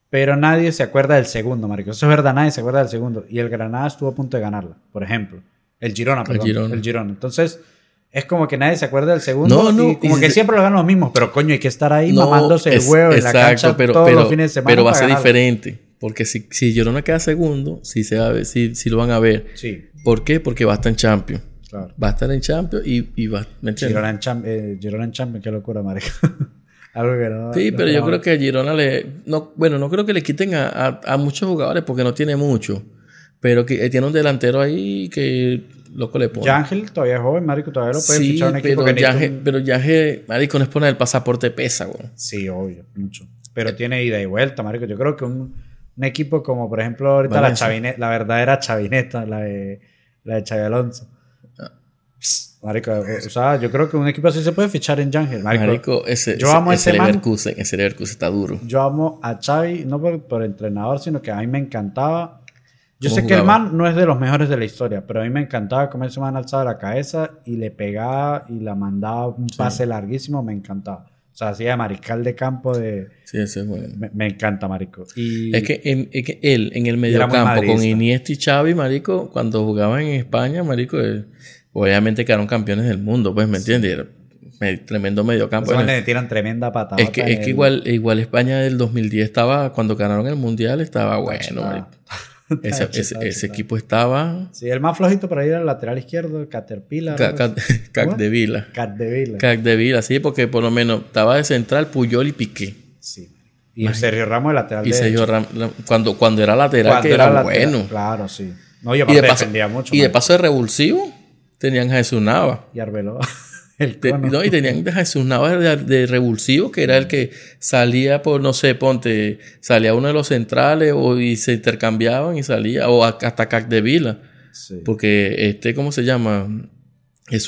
Pero nadie se acuerda del segundo, marico. Eso es verdad, nadie se acuerda del segundo. Y el Granada estuvo a punto de ganarla, por ejemplo. El Girona, perdón. El Girona. Girona. Entonces, es como que nadie se acuerda del segundo. No, no, Y como y que si- siempre lo ganan los mismos. Pero coño, hay que estar ahí No, mamándose el es- huevo en la cancha pero, todos pero, los fines de semana. pero va a ser diferente. Porque si, si Girona queda segundo, sí, se va a ver, sí, sí lo van a ver. Sí, ¿Por qué? Porque va a estar en Champions. claro. Va a estar en Champions y, y va... ¿Me entiendes? Girona en, Cham- eh, Girona en Champions, qué locura, marico. Algo que no... Sí, no pero yo creo que a Girona le... No, bueno, no creo que le quiten a, a- a muchos jugadores porque no tiene mucho. Pero que eh, tiene un delantero ahí que loco le pone. Yángel todavía es joven, marico, todavía lo puede sí, fichar un equipo pero que un- pero Yaje, marico, no es poner el pasaporte pesa, güey. Sí, obvio, mucho. Pero tiene ida y vuelta, marico. Yo creo que un, un equipo como, por ejemplo, ahorita la chavineta, la verdadera chavineta, la de, la de Xavi Alonso. Ah. Marico, o, o sea, yo creo que un equipo así se puede fichar en Yángel, marico. Marico, ese, yo ese, amo a ese ese man. Leverkusen, ese Leverkusen está duro. Yo amo a Xavi, no por, por entrenador, sino que a mí me encantaba. Yo ¿Cómo sé que el man no es de los mejores de la historia, pero a mí me encantaba cómo ese man alzaba la cabeza y le pegaba y la mandaba un pase larguísimo, me encantaba. O sea, hacía de mariscal de campo de... Sí, ese es bueno. Me, me encanta, marico. Y Es que, en- es que él en el mediocampo con. Iniesta y Xavi, marico, cuando jugaban en España, marico, eh, obviamente quedaron campeones del mundo, pues, ¿me entiendes? Me- tremendo mediocampo. Bueno, le tiran tremenda patada. es que, es que igual, igual España del 2010 estaba, cuando ganaron el Mundial, estaba bueno, marico. Ese, equipo estaba Sí, el más flojito por ahí era el lateral izquierdo, Caterpillar. ca- ca- cac de vila. Cat de Vila. Cac de vila, sí, porque por lo menos estaba de central Puyol y Piqué. Sí. Y Sergio Ramos, el lateral Y. Sergio Ram- la- cuando, cuando era lateral, Cuando que era, lateral, bueno. Claro, sí. No, Y de, paso, mucho. y de paso de revulsivo, tenían a Jesús Nava. Y Arbeloa. El cono. no, y tenían a Jesús Nava de, de revulsivo, que era el que salía por, no sé, ponte, salía uno de los centrales o, y se intercambiaban y salía, o hasta Cac de Vila. Sí. Porque este, ¿cómo se llama?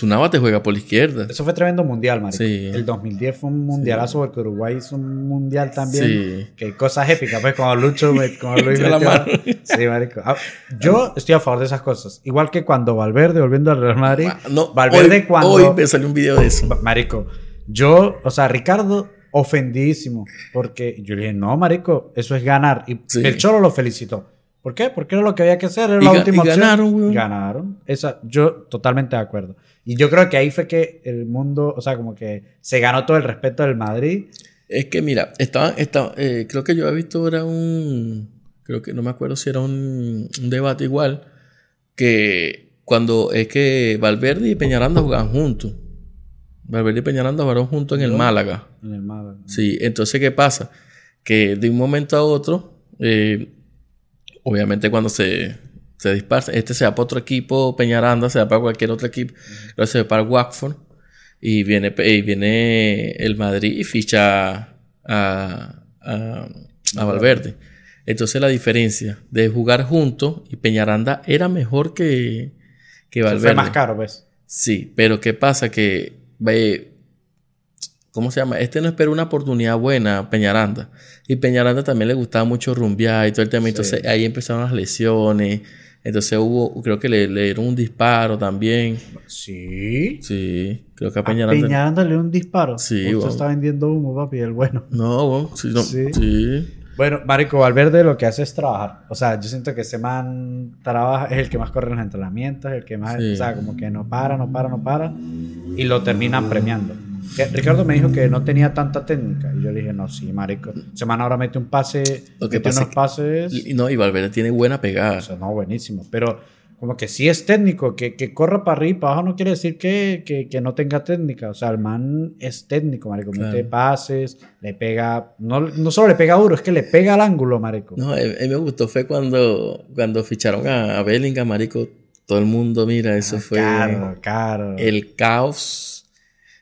Nava te juega por la izquierda. Eso fue tremendo mundial, marico. Sí. El 2010 fue un mundialazo porque Uruguay hizo un mundial también. Sí. Que hay cosas épicas, pues, como Lucho, me- como Luis Metió la. Sí, marico. Ah, Yo estoy a favor de esas cosas. Igual que cuando Valverde, volviendo al Real Madrid, Ah, No, Valverde hoy, cuando... hoy me salió un video de eso. Marico, yo, o sea, Ricardo, ofendidísimo. Porque yo le dije, no, Marico, eso es ganar. Y Sí. el Cholo lo felicitó. ¿Por qué? Porque era lo que había que hacer, era Y la última y opción. ganaron, weón. Ganaron. Esa, yo totalmente de acuerdo. Y yo creo que ahí fue que el mundo, o sea, como que se ganó todo el respeto del Madrid. Es que mira, estaban, estaban, eh, creo que yo había visto era un, creo que no me acuerdo si era un, un debate igual, que cuando es que Valverde y Peñaranda jugaban juntos. Valverde y Peñaranda jugaron juntos en el. Málaga. En el Málaga. Sí, entonces ¿qué pasa? Que de un momento a otro, eh, obviamente cuando se, se dispara, este se va para otro equipo, Peñaranda se va para cualquier otro equipo, luego se va para Watford y viene, y viene el Madrid y ficha a, a, a Valverde. Entonces la diferencia de jugar juntos y Peñaranda era mejor que, que Valverde. Fue más caro, pues. Sí, pero ¿qué pasa? Que, ¿cómo se llama? Este no esperó una oportunidad buena Peñaranda. Y Peñaranda también le gustaba mucho rumbear y todo el tema. Entonces ahí empezaron las lesiones. Entonces hubo, creo que le, le dieron un disparo también. Sí. Sí, creo que a A Peñaranda. Peñaranda le dio un disparo. Sí, Usted wow. está vendiendo humo, papi, el bueno. No, bueno, sí, no, Sí. sí. Bueno, Marico Valverde lo que hace es trabajar. O sea, yo siento que ese man trabaja, es el que más corre en los entrenamientos, el que más, Sí. o sea, como que no para, no para, no para. Y lo terminan premiando. Que Ricardo me dijo que no tenía tanta técnica. Y yo le dije, no, sí, Marico. Ese man ahora mete un pase, Lo que mete pasa unos es pases. No, y Valverde tiene buena pegada. O sea, no, buenísimo. Pero como que sí es técnico, que, que corra para arriba y para abajo no quiere decir que, que, que no tenga técnica. O sea, el man es técnico, marico. Mete Claro. pases, le pega, no, no solo le pega duro, es que le pega al ángulo, marico. No, a a mí me gustó fue cuando, cuando ficharon a, a Bellingham, marico. Todo el mundo, mira, eso fue Caro, caro. el caos.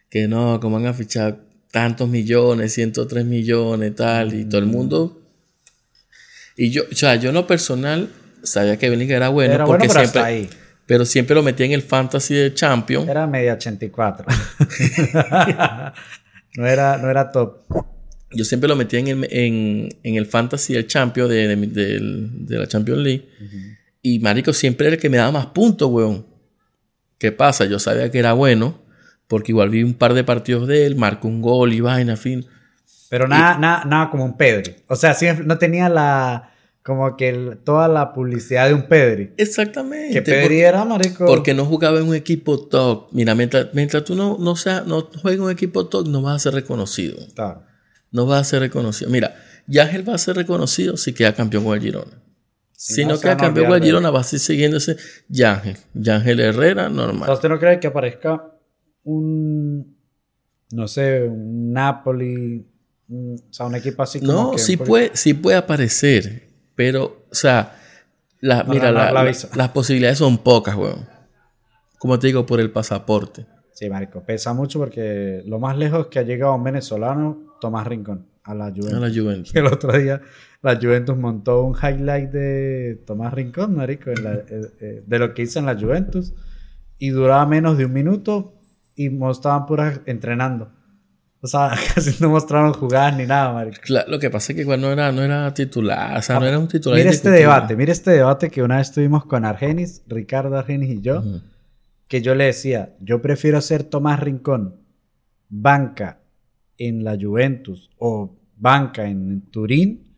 Que no, como van a fichar tantos millones, 103 millones, tal, y todo el mundo. Y yo, o sea, yo en lo personal sabía que Bellingham era bueno, Era bueno, porque pero siempre, hasta ahí. pero siempre lo metía en el fantasy de Champions. Era media 84. no, era, no era top. Yo siempre lo metía en el, en, en el fantasy del Champions, de, de la Champions League. Y Marico siempre era el que me daba más puntos, weón. ¿Qué pasa? Yo sabía que era bueno, porque igual vi un par de partidos de él, marcó un gol y vaina, fin. Pero nada, nada, nada como un Pedri. O sea, no tenía la. Como que el- toda la publicidad de un Pedri. Exactamente. Que Pedri porque, era, marico. porque no jugaba en un equipo top. Mira, mientras, mientras tú no, no, sea, no juegues en un equipo top, no vas a ser reconocido. Claro. No vas a ser reconocido. Mira, Yángel va a ser reconocido si queda campeón con el Girona. Si Si no, queda campeón con el. Girona, va a seguir siguiéndose Yángel. Yángel Herrera, normal. ¿usted no cree que aparezca un, no sé, un Napoli, un- o sea, un equipo así como No, que sí puede, sí puede aparecer, pero, o sea, la- No, mira, no, no, la- la la- visa. las posibilidades son pocas, weón. Como te digo, por el pasaporte. Sí, marico, pesa mucho porque lo más lejos que ha llegado un venezolano, Tomás Rincón, a la Juventus. A la Juventus. El otro día la Juventus montó un highlight de Tomás Rincón, marico, en la- eh, eh, de lo que hizo en la Juventus y duraba menos de un minuto y mostraban puras entrenando. O sea, casi no mostraron jugadas ni nada, marico. Lo que pasa es que igual no era, no era titular, o sea, no era un titular. Mira este debate, mira este debate que una vez tuvimos con Argenis, Ricardo Argenis y yo, que yo le decía, yo prefiero ser Tomás Rincón, banca en la Juventus o banca en Turín,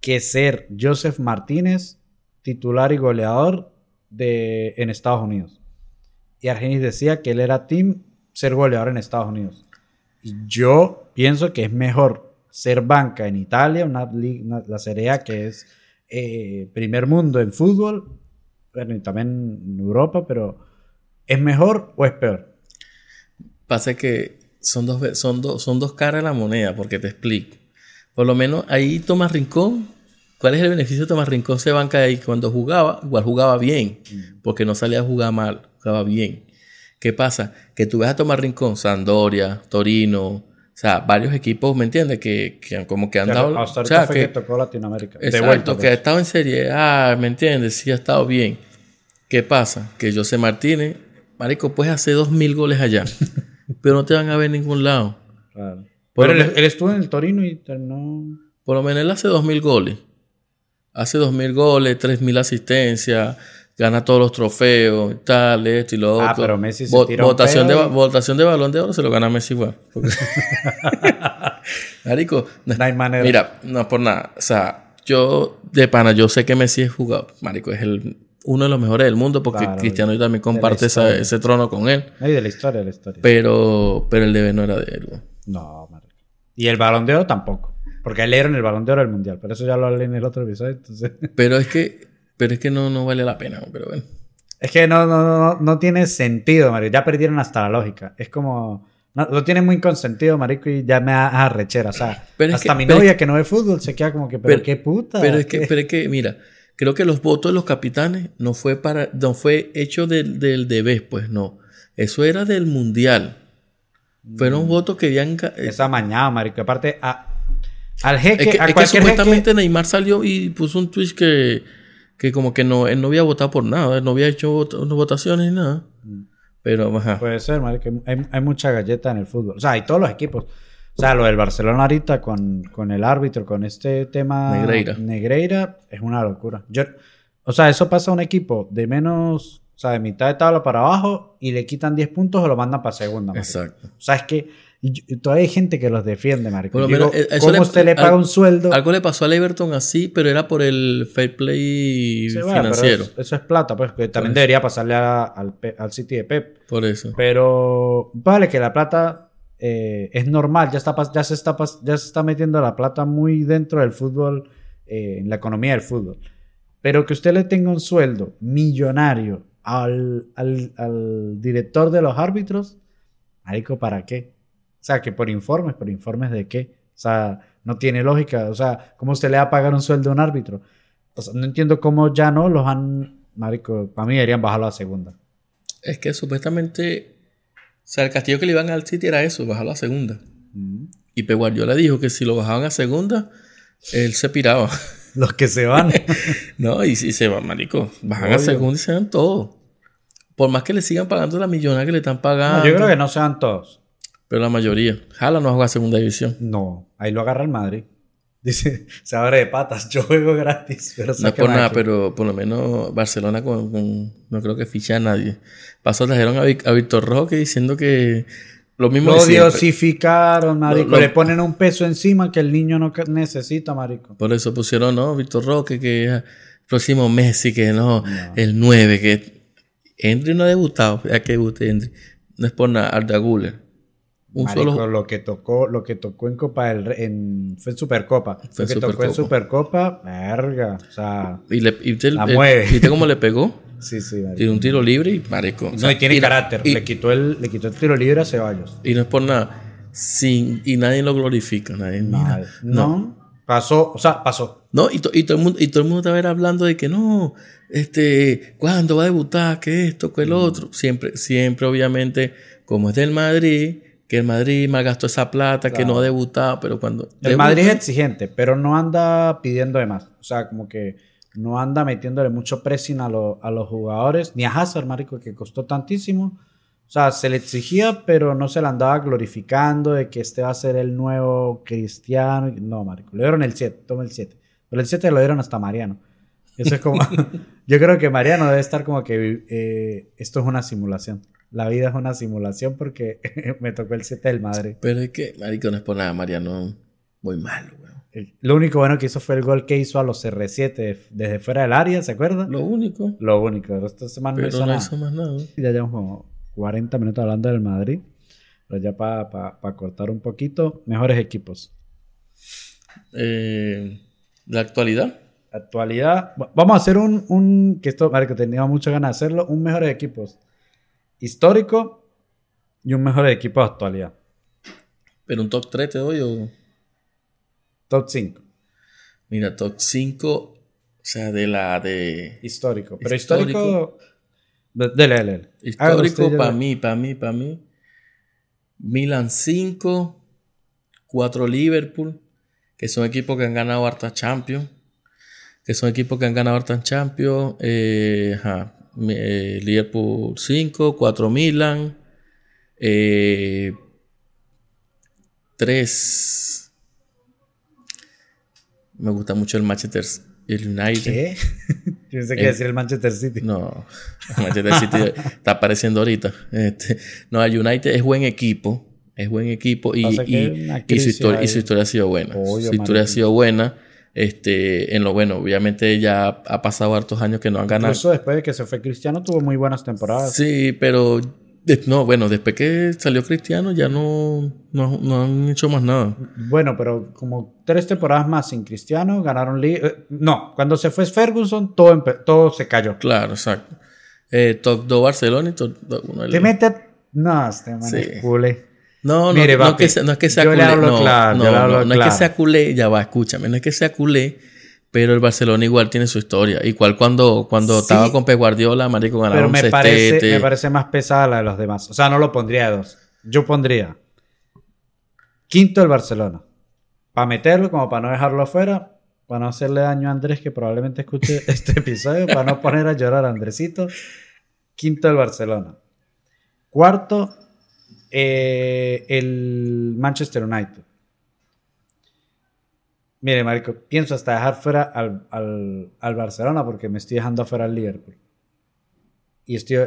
que ser Joseph Martínez, titular y goleador de, en Estados Unidos. Y Argenis decía que él era team ser goleador en Estados Unidos. Y yo pienso que es mejor ser banca en Italia, una, una- la Serie A que es eh, primer mundo en fútbol, bueno, y también en Europa, pero ¿es mejor o es peor? Pasa que son dos, son, dos, son dos caras de la moneda, porque te explico. Por lo menos ahí Tomás Rincón, ¿cuál es el beneficio de Tomás Rincón? Se banca ahí cuando jugaba, igual jugaba bien, porque no salía a jugar mal, jugaba bien. ¿Qué pasa? Que tú ves a Tomás Rincón, Sandoria, Torino, o sea, varios equipos, ¿me entiendes? Que, que como que han dado... Hasta o sea, fue que- que, tocó Latinoamérica. De Exacto, vuelta, que ha pues. estado en Serie A, ¿me entiendes? Sí ha estado bien. ¿Qué pasa? Que José Martínez, marico, puedes hacer dos mil goles allá, pero no te van a ver en ningún lado. Claro. Por Pero él estuvo en el Torino y terminó... Por lo menos él hace dos mil goles. Hace dos mil goles, tres mil asistencias, gana todos los trofeos y tal, esto y lo otro. Ah, pero Messi se Vo- tira un votación, de, votación de balón de oro se lo gana Messi igual. Marico, no- No hay manera. Mira, no por nada. O sea, yo de pana, yo sé que Messi es jugador. Marico, es el, uno de los mejores del mundo porque Claro, Cristiano también comparte esa- ese trono con él. No, y de la historia, de la historia. Pero, pero el debe no era de él. güey. No, marico. Y el Balón de Oro tampoco. Porque él le dieron el Balón de Oro del Mundial. Pero eso ya lo hablé en el otro episodio. Entonces... Pero es que, pero es que no, no vale la pena. Pero bueno. Es que no, no, no, no tiene sentido, marico. Ya perdieron hasta la lógica. Es como... no, lo tienen muy consentido, marico, y ya me da arrechera. O sea, Pero hasta que- mi es novia que no ve fútbol se queda como que, pero, Pero- qué puta. Pero es que, pero es que, mira, creo que los votos de los capitanes no fue para, no fue hecho del, del debes, pues no. Eso era del mundial. Mm. Fueron votos que habían. ca- Esa mañana, marico. Aparte, a, al jeque, Es que, a es que cualquier supuestamente Neymar salió y puso un tweet que, que como que no, él no había votado por nada, él no había hecho vot- votaciones ni nada. Mm. Pero, ajá. Puede ser, marico. Hay, hay mucha galleta en el fútbol. O sea, hay todos los equipos. O sea, lo del Barcelona ahorita con, con el árbitro, con este tema Negreira. Negreira, es una locura. Yo, o sea, eso pasa a un equipo de menos, o sea, de mitad de tabla para abajo y le quitan 10 puntos o lo mandan para segunda. Exacto. O sea, es que y todavía hay gente que los defiende, digo, eh, ¿Cómo le- usted le paga al- un sueldo? Algo le pasó al Everton así, pero era por el fair play Sí, bueno, pero financiero. es- eso es plata, pues, que también debería pasarle a- al, al City de Pep. Por eso. Pero vale que la plata eh, es normal, ya, está, ya, se está, ya se está metiendo la plata muy dentro del fútbol, eh, en la economía del fútbol. Pero que usted le tenga un sueldo millonario al, al, al director de los árbitros, marico, ¿para qué? O sea, que por informes, por informes de qué? O sea, no tiene lógica. O sea, ¿cómo usted le va a pagar un sueldo a un árbitro? O sea, no entiendo cómo ya no los han, marico, para mí deberían bajarlo a segunda. Es que supuestamente, o sea, el castigo que le iban al City era eso, bajarlo a segunda. Mm. Y Pep Guardiola dijo que si lo bajaban a segunda, él se piraba. Los que se van. no, y si se va, marico, bajan a segunda y se van todos. Por más que le sigan pagando la millonada que le están pagando. No, yo creo que no sean todos. Pero la mayoría. Jala no juega segunda división. No, ahí lo agarra el Madrid. Dice, se abre de patas, yo juego gratis. Pero No es por nada, aquí. pero por lo menos Barcelona con, con- no creo que ficha a nadie. Pasó, trajeron a, Vic- a Víctor Roque diciendo que lo mismo Lo diosificaron, marico. Lo- lo- Le ponen un peso encima que el niño no necesita, marico. Por eso pusieron, ¿no? Víctor Roque, que es el próximo Messi, que no, No. el 9, que Henry no ha debutado, ya que debute Henry. No es por nada, Arda Güler. Un Marico, solo. lo que tocó, lo que tocó en Copa del Rey, en, fue en Supercopa. Fue lo que tocó en Supercopa. Supercopa, verga. O sea, Y, le, y te- La el- mueve. ¿Viste cómo le pegó? sí, sí, marico. Tiene un tiro libre y marico. o No, sea, y tiene y- carácter. Y, le, quitó el, le quitó el tiro libre a Ceballos. y no es por nada. Sin, y nadie lo glorifica. Nadie, mira, Mal. No. Pasó, o sea, pasó. No, y, to- y todo el mundo, y todo el mundo estaba hablando de que no, este, ¿cuándo va a debutar? Que esto, que el Mm. otro. Siempre, siempre, obviamente, como es del Madrid, que el Madrid malgastó esa plata, que no ha debutado, pero cuando. El debuta- Madrid es exigente, pero no anda pidiendo de más. O sea, como que no anda metiéndole mucho pressing a, lo- a los jugadores, ni a Hazard, marico, que costó tantísimo. O sea, se le exigía, pero no se le andaba glorificando de que este va a ser el nuevo cristiano. No, marico, le dieron el 7, toma el 7. Pero el 7 lo dieron hasta Mariano. Eso es como... yo creo que Mariano debe estar como que eh, esto es una simulación. La vida es una simulación porque me tocó el 7 del Madrid. Pero es que, marico, no es por nada, Mariano, muy malo, weón. Lo único bueno que hizo fue el gol que hizo a los CR7 de- desde fuera del área, ¿se acuerdan? Lo único. Lo único, esta semana no hizo no nada. hizo más nada. Ya llevamos como 40 minutos hablando del Madrid. Pero ya para cortar un poquito, mejores equipos. Eh, la actualidad. Actualidad, va- vamos a hacer un, un que esto, que tenía muchas ganas de hacerlo, un mejores equipos histórico y un mejores equipo de actualidad. Pero un top 3 te doy o. Top 5, Mira, top 5, o sea, de la de. histórico. Pero Histórico. histórico, de- dele, dele. Hágalo Histórico para mí, para mí, para mí. Milan 5, 4 Liverpool, que son equipos que han ganado hartas Champions. Que son equipos que han ganado hartas Champions. Eh, ajá, eh, Liverpool 5, 4 Milan. 3. Me gusta mucho el Manchester el United. ¿Qué? Yo pensé que Eh, decir el Manchester City. No, Manchester City está apareciendo ahorita. Este, no, el United es buen equipo. Es buen equipo y, y- su historia, y su historia ha sido buena. Obvio, su historia ha sido buena. Este, en lo bueno, obviamente ya ha pasado hartos años que no han ganado. Incluso después de que se fue Cristiano, tuvo muy buenas temporadas. Sí, pero no, bueno, después que salió Cristiano ya no, no, no han hecho más nada. Bueno, pero como tres temporadas más sin Cristiano, ganaron liga. eh, no, cuando se fue Ferguson, todo, todo se cayó. Claro, exacto. Eh, top 2 Barcelona y top 1 Te mete. No, este man Sí. es culé. No, no, Mire, no, papi, que sea, no es que sea yo le culé. hablo no, claro, no, yo le hablo no, no es que sea culé, ya va, escúchame, no es que sea culé, pero el Barcelona igual tiene su historia. Igual cuando, cuando Sí. estaba con Pep Guardiola, marico, Pero ganaron un me parece, me parece más pesada la de los demás. O sea, no lo pondría de dos. Yo pondría quinto el Barcelona. Para meterlo, como para no dejarlo afuera, para no hacerle daño a Andrés, que probablemente escuche este episodio, para no poner a llorar a Andresito. Quinto el Barcelona. Cuarto, eh, el Manchester United. Mire, Marico, pienso hasta dejar fuera al, al- al Barcelona porque me estoy dejando afuera al Liverpool. Y estoy.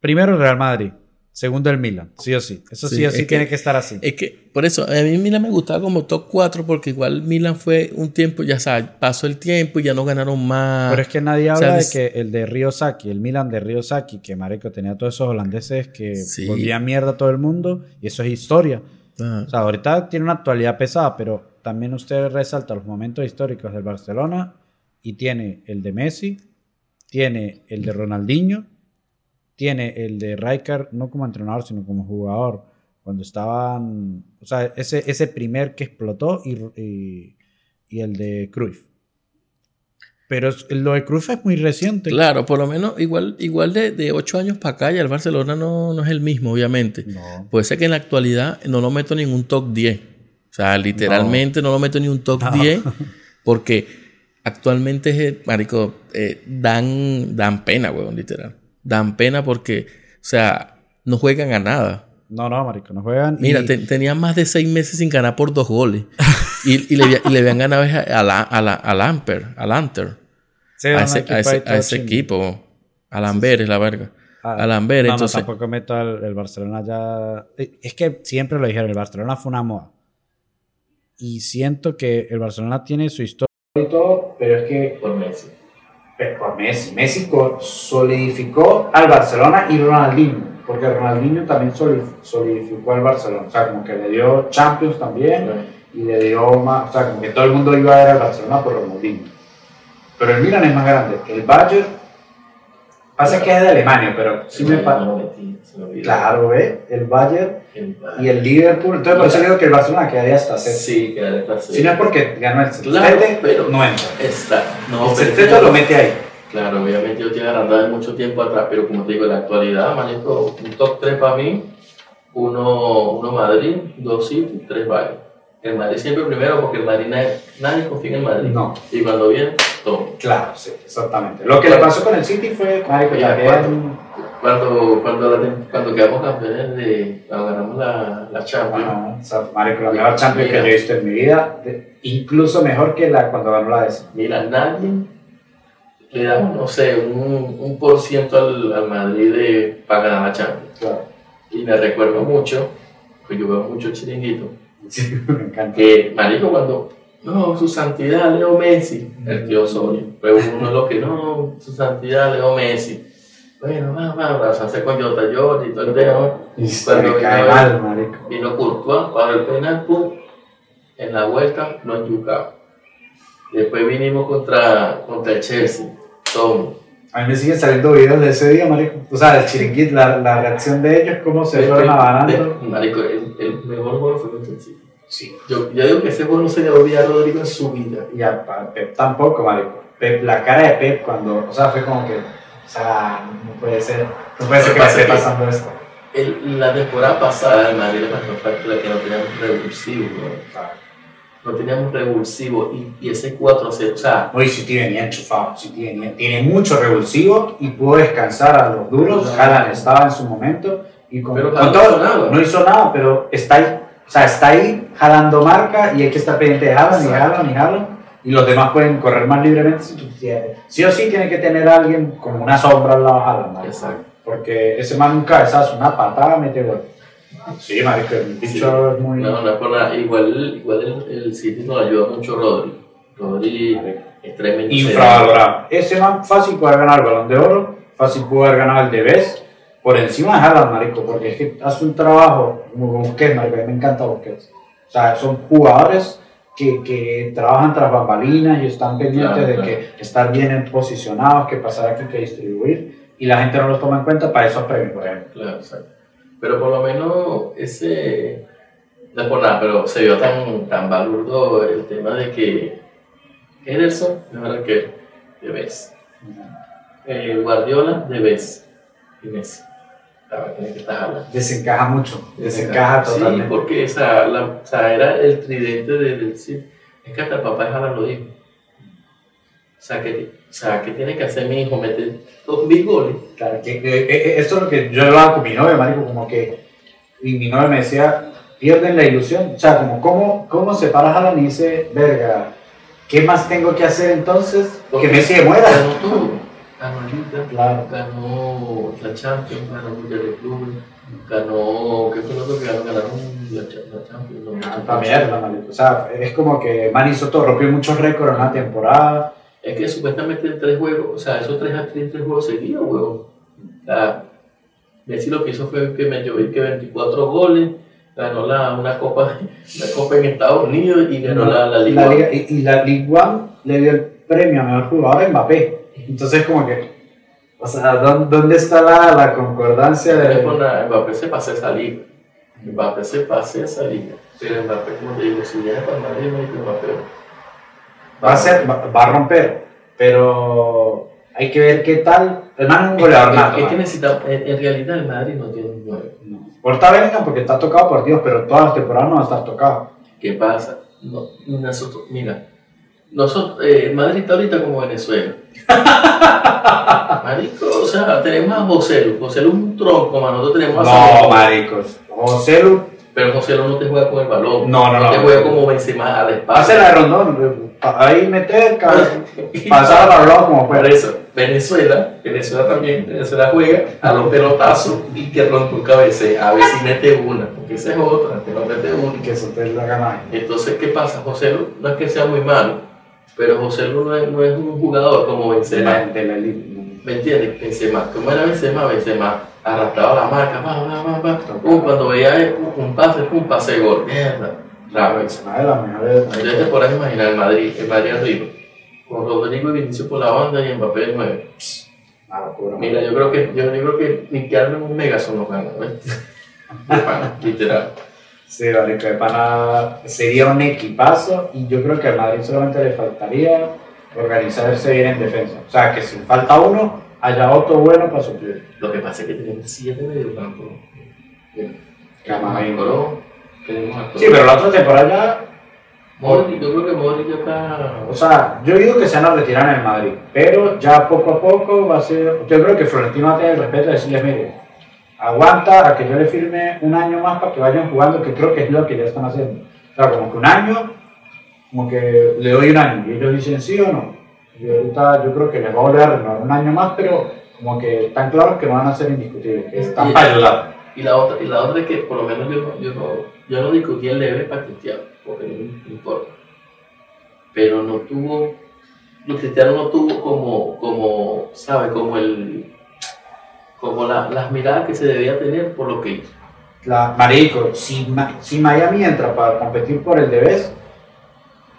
Primero el Real Madrid. Segundo el Milan. Sí o sí. Eso sí, Sí, o sí tiene que- que estar así. Es que, por eso, a mí Milan me gustaba como top 4 porque igual Milan fue un tiempo, ya sabes, pasó el tiempo y ya no ganaron más. Pero es que nadie habla de que el de Río Saki, el Milan de Río Saki, que Marico tenía todos esos holandeses que Sí. volvían mierda a todo el mundo. Y eso es historia. Ah, O sea, ahorita tiene una actualidad pesada, pero también usted resalta los momentos históricos del Barcelona y tiene el de Messi, tiene el de Ronaldinho, tiene el de Rijkaard, no como entrenador, sino como jugador, cuando estaban, o sea, ese, ese primer que explotó y, y, y el de Cruyff. Pero lo de Cruyff es muy reciente. Claro, por lo menos igual, igual de, de 8 años para acá ya el Barcelona no, no es el mismo, obviamente. No. Puede ser que en la actualidad no lo meto en ningún top 10. O sea, literalmente no, lo meto en ningún top No. 10 porque actualmente, eh, marico, eh, dan, dan pena, weón, literal. Dan pena porque, o sea, no juegan a nada. No, no, marico, no juegan. y- Mira, te- tenían más de seis meses sin ganar por dos goles. y, y le, y le habían ganado a, la, a, la, a Lamper, a Lanter. Sí, a ese, equipo a ese- a ese equipo. A Lambert es la verga. Ah, a Lambert, no, entonces. No, tampoco meto al el Barcelona ya. eh, Es que siempre lo dijeron, el Barcelona fue una moda. Y siento que el Barcelona tiene su historia y todo, pero es que. Por Messi. Por Messi. Messi solidificó al Barcelona y Ronaldinho. porque Ronaldinho también soli- solidificó al Barcelona. O sea, como que le dio Champions también y le dio más. O sea, como que todo el mundo iba a ver al Barcelona por Ronaldinho. Pero el Milan es más grande. El Bayern, pasa que es de Alemania, pero sí me No Claro, ¿eh? El Bayern El y el Liverpool. Entonces, por eso digo que el Barcelona quedaría hasta sexto. Sí, que era clase. Si no es porque ganó el Claro, sextete, pero- no entra. Está. No, el sexteto lo mete ahí. Claro, obviamente yo estoy agarrando de mucho tiempo atrás, pero como te digo, en la actualidad, manito, un top 3 para mí, uno, uno Madrid, dos City, tres Bayern. El Madrid siempre primero porque el Madrid nadie, nadie confía en el Madrid. No. Y cuando viene, todo. Claro, sí, exactamente. Lo que le pasó con el City fue, marico, Oye, también... Cuando, cuando, la- cuando quedamos campeones de, cuando ganamos la, la Champions, o sea, la mejor Champions que yo he visto en mi vida, de- incluso mejor que la cuando ganó la de esa. mira, nadie le da, no sé, un, un por ciento al, al Madrid de, para ganar la Champions. Claro. Y me recuerdo mucho, que yo veo mucho chiringuito, Sí, me encanta. que marico cuando no su santidad Leo Messi el tío Osorio pero uno de los que no su santidad Leo Messi bueno va va abrazarse con Jota Jordi y todo el tema Y se cuando vino- mal, marico. vino Courtois para el penal pum, en la vuelta no enyucaba después vinimos contra contra el Chelsea Tom A mí me siguen saliendo videos de ese día, marico. O sea, el chiringuito, la, la reacción de ellos, cómo se fueron abanando. marico el, el mejor gol fue contra el Chelsea Sí. yo, yo digo que ese gol no se le olvida a Rodrigo en su vida Y a, a Pep tampoco, marico. Pep, la cara de Pep cuando, o sea, fue como que, o sea, no puede ser, no puede ser que esté que- pasando esto. El- la temporada pasada el Madrid era más falta que no teníamos revulsivo, ¿no? No teníamos revulsivo y, y ese 4-0, o sea, Hoy City venía enchufado, City venía, tiene mucho revulsivo y pudo descansar a los duros. Haaland estaba en su momento y con, Pero con todo, hizo nada. no hizo nada, pero está ahí, o sea, está ahí jalando marca y hay que estar pendiente de Haaland y. Haaland y Haaland y los demás pueden correr más libremente. Si tú quieres. Sí o sí tiene que tener a alguien como una sombra al lado marico. exacto. porque ese man un cabezazo, una patada mete gol. Sí, marico, el bicho es muy... No, no es por nada. Igual, igual el, el City nos ayuda mucho Rodri. Rodri Marico. es tremendo. infravalorado. Ese man fácil puede ganar el balón de oro, fácil puede haber ganado el de Best, por encima de Haaland, marico, porque es que hace un trabajo como Busquets, marico, a mí me encanta Busquets. O sea, son jugadores que, que trabajan tras bambalinas y están pendientes Claro, de claro. que estar bien posicionados, que pasar aquí, que distribuir, y la gente no los toma en cuenta para esos premios, por ejemplo. Claro, exacto. Pero por lo menos ese. No es por nada, pero se vio tan, tan balurdo el tema de que Ederson mejor arquero de vez. Eh, Guardiola de vez. Y Messi. Desencaja mucho, desencaja Sí, totalmente. porque o sea, la, o sea, era el tridente de, del Cid. Es que hasta el papá de Haaland lo dijo. O sea, que, o sea, ¿qué tiene que hacer mi hijo? Meter dos mil goles. Claro, que, eh, eh, esto es lo que yo hablaba con mi novia, marico, como que, y mi novia me decía, pierden la ilusión, o sea, como, ¿cómo, cómo se para Haaland y dice, verga, ¿qué más tengo que hacer entonces? Que Messi muera. Ganó Liga, Claro. ganó la Champions, ganó el Mundial de Clubes, ganó. ¿Qué fue lo que ganó? Ganaron la, la Champions. ¿no? Tanta mierda, marico. O sea, es como que Man hizo todo, rompió muchos récords en una temporada. Es que supuestamente en tres juegos, o sea, esos tres, tres, tres juegos seguidos, huevón. O sea, Messi lo que hizo fue que metió que 24 goles, ganó la, una, copa, una copa en Estados Unidos y ganó la, la Liga. Liga- y, y la One le dio el premio a mejor jugador a Mbappé. Entonces, como que, o sea, ¿dó- ¿dónde está la, la concordancia de...? Mbappé se pase esa liga. Mbappé se pase esa liga. Pero Mbappé, como te digo, si viene para Madrid, me dice Mbappé. Va a, ser, va, a romper, pero hay que ver qué tal. El man es un goleador nato. Es que man. necesita, en, realidad el Madrid no tiene un 9. No. Porta Bellingham porque está tocado por Dios, pero todas las temporadas no va a estar tocado. ¿Qué pasa? No, nosotros, mira, nosotros, eh, Madrid está ahorita como Venezuela. Marico, o sea, tenemos a José Lu. José Lu es un tronco, mano. Nosotros tenemos a No, maricos. José Lu Pero José Lu no te juega con el balón. No, no, no. te juega como Benzema a la espalda. hace la de Rondón. Ahí meter, cabeza, pasar al balón como Por puede. eso, Venezuela, Venezuela también, Venezuela juega a los pelotazos y que rompe cabeza, a ver si mete una, porque esa es otra, que no mete una. Y que eso te la gana. Entonces, ¿qué pasa? José Lu no es que sea muy malo, pero José Lu no es, no es un jugador como De Benzema. la, de la elite. ¿me entiendes? Benzema, como era Benzema, Benzema arrastraba la marca, va, va, va, va. Pum, cuando veía un pase, un pase gol, mierda, vez. Benzema de las mejores. Entonces te podrás imaginar el Madrid, el Madrid arriba, con Rodrigo y Vinicius por la banda y Mbappé de nueve. Una locura. Mira, yo creo que, yo, yo creo que ni que un Megason nos gana, ¿ves? Literal. Sí, marico, de pana sería un equipazo y yo creo que al Madrid solamente le faltaría organizarse bien en defensa. O sea, que si falta uno, haya otro bueno para suplir. Lo que pasa es que tenemos siete mediocampo. Camavinga. Tenemos a tenemos a Sí, pero la otra temporada ya Modric, yo creo que Modric ya está... O sea, yo digo que se van a retirar en el Madrid, pero ya poco a poco va a ser. Yo creo que Florentino va a tener el respeto de decirles: mire, aguanta a que yo le firme un año más para que vayan jugando, que creo que es lo que ya están haciendo. O sea, como que un año, como que le doy un año y ellos dicen sí o no. Y ahorita yo creo que les va a volver a renovar un año más, pero como que están claros que no van a ser indiscutibles, que están Y- para ayudar. Y la otra, y la otra es que por lo menos yo no, yo no, yo no discutí el debe para Cristiano, porque no me importa. Pero no tuvo, lo Cristiano no tuvo como, como ¿sabes? Como el, como la, las miradas que se debía tener por lo que hizo. La, marico, si, si Miami entra para competir por el Debes,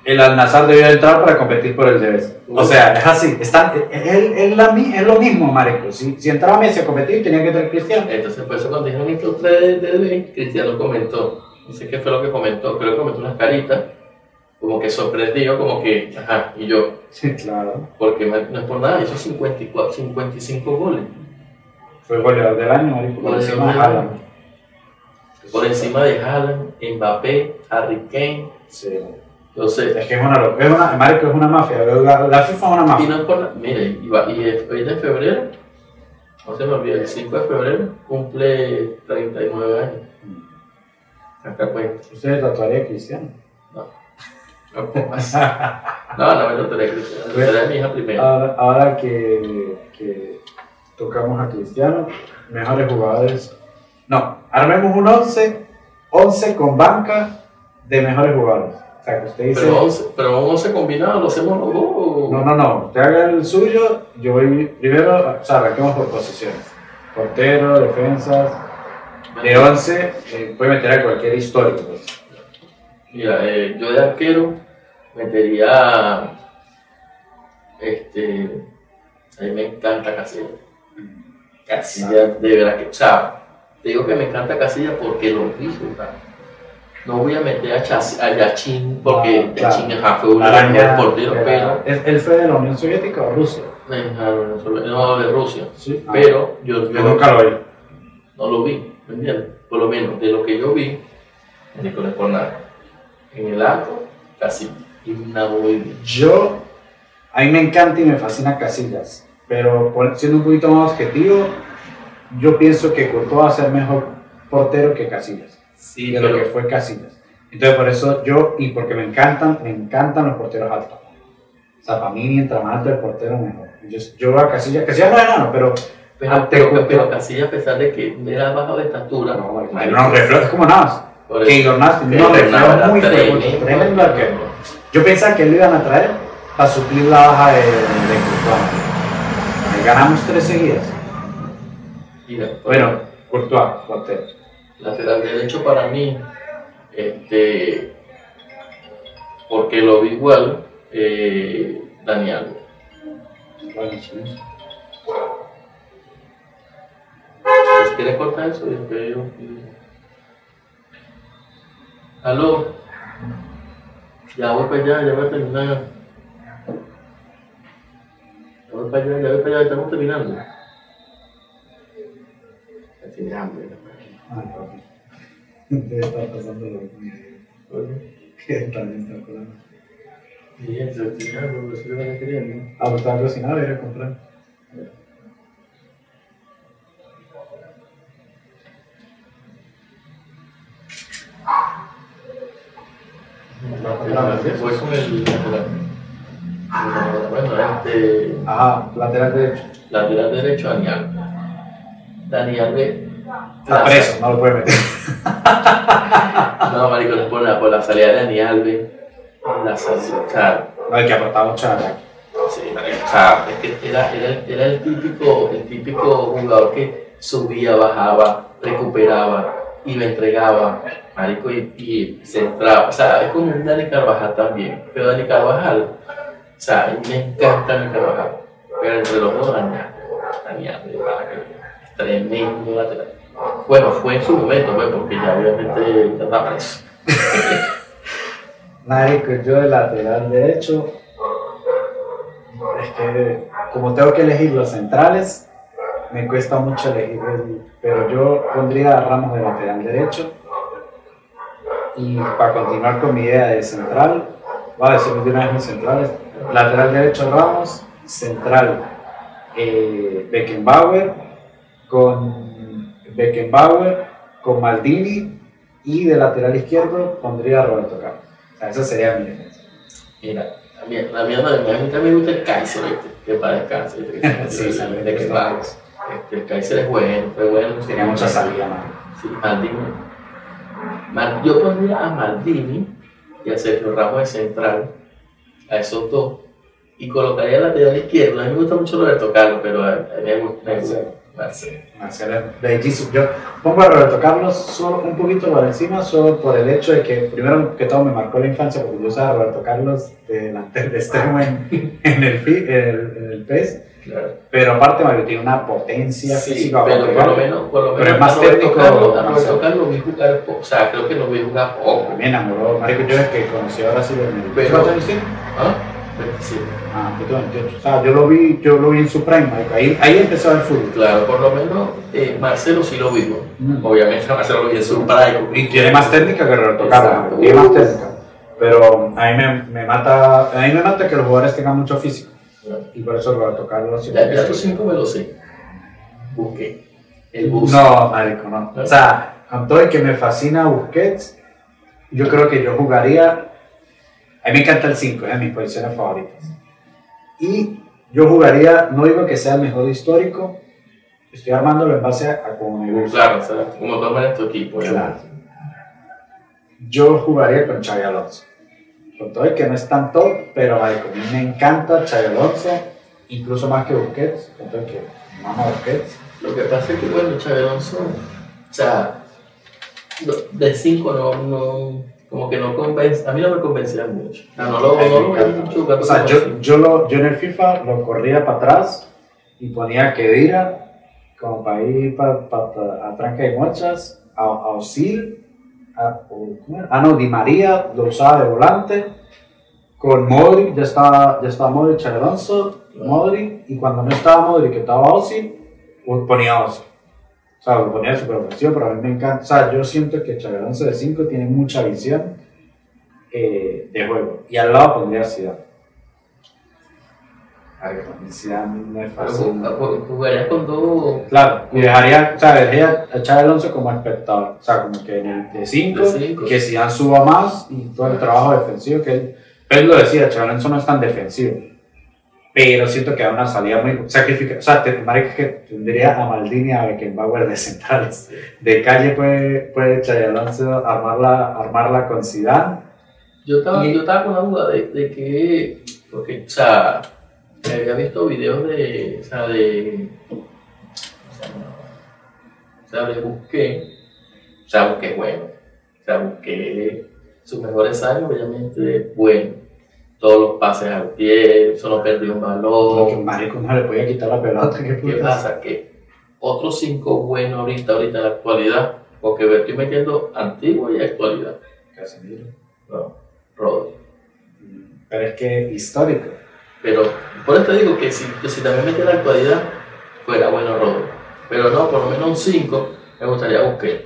el Al-Nazar debió entrar para competir por el Debes. O sea, es así. Están, es, es- la es lo mismo, marico. Si, si entraba Messi a competir, tenía que entrar Cristiano. Entonces, por eso cuando dijeron estos tres de DB, Cristiano comentó, no sé qué fue lo que comentó, creo que comentó unas caritas, como que sorprendido, como que, ajá, y yo, Sí, claro. porque no es por nada, hizo 54, 55 goles. Fue goleador del año, marico. Por Goleador encima de Haaland. Por encima de Haaland, Mbappé, Harry Kane, Sí. entonces, Es que es una. Es una, marico, es una mafia. La, la FIFA es una y mafia. no es por nada, mire, y, va- y es- hoy en febrero, no se me olvida, el 5 de febrero cumple 39 años. Acá cuenta. Usted tatuaría a Cristiano. No, no, no, no me tenía Cristiano, me lo mi hija primero. Ahora, ahora que, que tocamos a Cristiano, mejores jugadores. No, armemos un 11, 11 con banca de mejores jugadores. O sea, que usted dice. Pero 11, pero un 11 combinado lo hacemos los dos. o- No, no, no. Usted haga el suyo. Yo voy primero. O sea, arranquemos por posiciones: portero, defensas. De 11, eh, puede meter a cualquier histórico. Pues. Mira, eh, yo de arquero metería. Este. A mí me encanta Casilla. Casilla, de verdad que. O sea, te digo que me encanta Casilla porque lo vi jugar. No voy a meter a, Chas- a Yachin porque Ah, claro. Yachin ajá, fue un Araña, buen portero, era- pero. ¿Él fue de la Unión Soviética o Rusia? No, de Rusia. Sí. Ah, Pero yo, yo yo nunca lo vi. no lo vi, ¿me entiendes? Por lo menos de lo que yo vi, Nicolás Fornal, en el arco, casi. Yo, a mí me encanta y me fascina Casillas, pero siendo un poquito más objetivo, yo pienso que Courtois va a ser mejor portero que Casillas, Sí, de lo que fue Casillas. Entonces por eso yo, y porque me encantan, me encantan los porteros altos. O sea, para mí mientras más alto el portero mejor. Yo, yo veo a Casillas, Casillas no es enano, pero... pero, pero, pero Casilla, a pesar de que era bajo de estatura, No, no, es como Navas. Que Igor Navas muy era fuertes, tremendo, arquero. Yo pensaba que lo iban a traer para suplir la baja de, de. Ganamos tres seguidas. Mira, Bueno, Courtois, portero. lateral derecho para mí, este, porque lo vi igual, eh, Daniel. Quieres cortar eso, yo creo. Aló. Ya voy para allá, ya voy a terminar. Ya voy para allá, ya voy para allá, estamos terminando. Ya tiene hambre. Ah, papi. Debe estar pasando lo mismo. Que también está colando. Y es lo que quería, ¿no? Ah, pues estaba cocinado y era con el Bueno, este. Ajá, lateral derecho. Lateral derecho, Daniel. Daniel ve. Está preso, no lo puede meter. No, marico, es por la, por la salida de Dani Alves. La salida, o sea, No, hay que aportar mucho sí, marico. sea, es que era, era, era el, típico, el típico jugador que subía, bajaba, recuperaba y lo entregaba, marico, y, y se entraba. O sea, es como un Dani Carvajal también. Pero Dani Carvajal, o sea, me encanta Dani Carvajal. Pero entre los dos, verdad que es tremendo lateral. Bueno, fue en su momento, pues, porque ya obviamente ya está preso. Marico, yo de lateral derecho, es que como tengo que elegir los centrales, me cuesta mucho elegir, el- pero yo pondría a Ramos de lateral derecho. Y para continuar con mi idea de central, voy a decir de una vez mis centrales. Lateral derecho Ramos, central eh, Beckenbauer, con Beckenbauer, con Maldini y de lateral izquierdo pondría a Roberto Carlos. O sea, esa sería mi defensa. Mira, la mía, la mía también gusta el Kaiser, que para descansar. ¿viste? Sí, sí, de que vamos. El Kaiser es bueno, fue bueno. Tenía mucha salida, man. Sí, Maldini. Mal- yo pondría a Maldini y a Sergio Ramos de central, a esos dos, y colocaría el lateral izquierdo. A mí me gusta mucho Roberto Carlos, pero a, mí me gusta Marcelo. Marcelo es bellísimo. Yo pongo a Roberto Carlos solo un poquito por encima, solo por el hecho de que, primero que todo, me marcó la infancia porque yo usaba a Roberto Carlos de delantero de extremo en, en el, en el, en el PES. Claro. Pero aparte, Mario tiene una potencia Sí, física. pero por lo menos, por lo Pero menos es más técnico, a. Roberto Carlos lo vi jugar poco, o sea, creo que lo vi jugar poco. Me enamoró. Marico, yo es que conocí a Brasil en el. Pero- ¿Cuántos años tiene? ¿Ah? 27. Ah, yo tengo 28. O sea, yo lo vi, yo lo vi en su prime. Ahí, ahí empezó el fútbol. Claro, por lo menos eh, Marcelo sí lo vimos. Mm. Obviamente Marcelo lo vi en su prime. Y tiene más técnica que Roberto. Carlos. Tiene más técnica. Pero a mí me, me mata, a mí me mata que los jugadores tengan mucho físico. Y por eso Roberto Carlos Ya, siempre ya tus cinco me lo sé. Busqué. El bus. No, marico, no. O sea, con todo el que me fascina Busquets, yo creo que yo jugaría. A mí me encanta el 5, es de mis posiciones favoritas. Y yo jugaría, no digo que sea el mejor histórico, estoy armándolo en base a, a como me gusta. Claro, o sea, como toman en tu equipo. Claro. Yo jugaría con Xavi Alonso. Con todo el que no es tan top, pero marico, a mí me encanta Xavi Alonso, incluso más que Busquets. Con todo el que mama Busquets. Lo que pasa es que, bueno, Xabi Alonso, o sea, no- de 5 no, no, como que no convence, a mí no me convencía mucho. No lo, no lo encanta. mucho O sea, yo, yo, lo, yo en el FIFA lo corría para atrás y ponía a Kedira como para ir para a Tranca y Mochas, a, a Osil, ah no, Di María lo usaba de volante, con Modric, ya estaba, ya estaba Modric, Xabi Alonso, Modric, y cuando no estaba Modric, que estaba pues ponía Osil. O sea, lo ponía súper ofensivo, pero a mí me encanta. O sea, yo siento que Xabi Alonso de 5 tiene mucha visión eh, de juego. Y al lado pondría Zidane. A Pero fácil. ju- ju- Jugarías con dos. Claro, y dejaría, o sea, dejaría a Xabi Alonso como espectador. O sea, como que en el de 5, De cinco. que Zidane suba más y todo el trabajo defensivo que él. Pep lo decía, Xabi Alonso no es tan defensivo. Pero siento que da una salida muy sacrificada. O sea, te, marica, que tendría a Maldini a Beckenbauer de centrales. De calle puede, puede Xabi Alonso armarla, armarla con Zidane. Yo estaba, Y- yo estaba con la duda de, de que, porque, o sea, me había visto videos de, o sea, de, o sea, de Busqué, o sea, Busqué bueno, o sea, Busqué, sus mejores años, obviamente, bueno, todos los pases al pie, solo perdió un balón, marico no le podía quitar la pelota. ¿Qué, ¿qué pasa? Que otros cinco buenos ahorita, ahorita en la actualidad, porque me estoy metiendo antiguo y actualidad, Casemiro. no, Rodri. Pero es que histórico. Pero por eso te digo que si, que si también mete la actualidad, fuera bueno Rodri. Pero no, por lo menos un 5 me gustaría Busquets.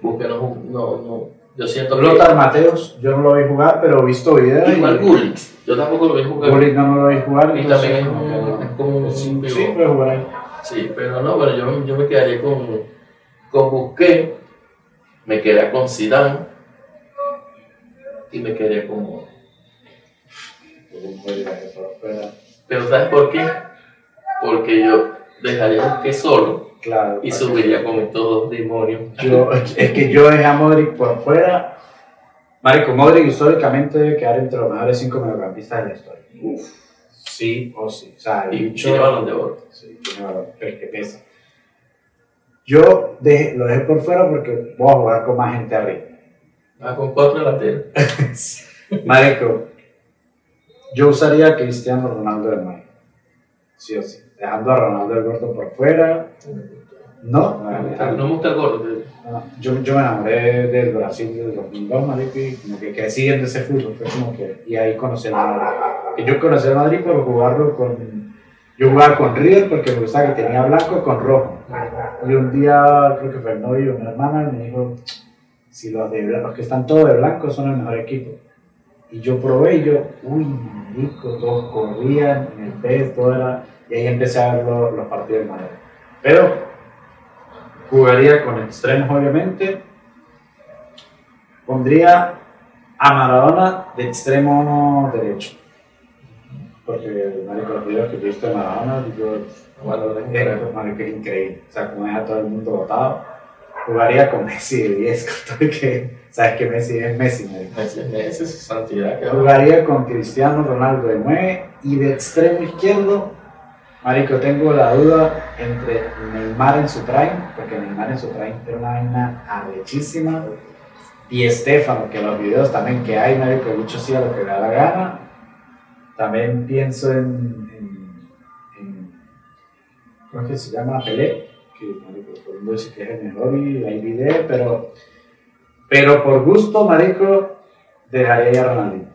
Busquets no, no, no, yo siento que... Lothar Mateos, yo no lo vi jugar, pero he visto videos. Igual Gullit, yo tampoco lo vi jugar. Gullit no lo vi jugar. Y también es como que un- no. es como un Sí, vivo. sí, puede jugar ahí. Sí, pero no, bueno, yo, yo me quedaría con, con Busquets, me quedaría con Zidane y me quedaría con. Pero ¿sabes por qué? Porque yo dejaría Busquets solo Claro. y subiría con estos dos demonios. que- Yo, es que yo dejé a Modric por fuera. Marico, Modric históricamente debe quedar entre los mejores cinco mediocampistas de la historia. Sí o sí. O sea, el Y tiene balón de oro. Sí, tiene valor, pero es que pesa. Yo dejé- lo dejé por fuera porque voy a jugar con más gente arriba. Ah, con cuatro delanteros. Marico, yo usaría a Cristiano Ronaldo de nuevo. Sí o sí. Dejando a Ronaldo el gordo por fuera. No, No me gusta el gordo. no, yo, yo me enamoré del Brasil del 2002, marico, y como que crecí viendo ese fútbol. Fue como que, y ahí conocí el Madrid. Que yo conocí el Madrid por jugarlo con. Yo jugaba con River porque me gustaba que tenía blanco con rojo. Y un día, creo que fue el novio de mi hermana, me dijo: Si los, de, los que están todos de blanco son el mejor equipo. Y yo probé y yo, uy, marico, todos corrían en el PES, todo era. Y ahí empecé a ver los, los partidos del Madrid. Pero jugaría con extremos, obviamente. Pondría a Maradona de extremo derecho. Porque, marico, los videos que he visto de Maradona, yo, bueno, es, marico, es increíble. O sea, como deja todo el mundo botado. Jugaría con Messi de 10, con todo que, sabes que Messi es Messi. Esa esa es su santidad. Jugaría con Cristiano Ronaldo de 9 y de extremo izquierdo, Marico, tengo la duda entre Neymar en su prime, porque Neymar en su prime era una vaina arrechísima, y Estefano, que los videos también que hay, Marico, el bicho hacía lo que le da la gana. También pienso en, en, en ¿cómo es que se llama? Pelé, que Marico, todo el mundo dice que es el mejor y hay video, pero, pero por gusto, Marico, dejaría ir a Ronaldinho.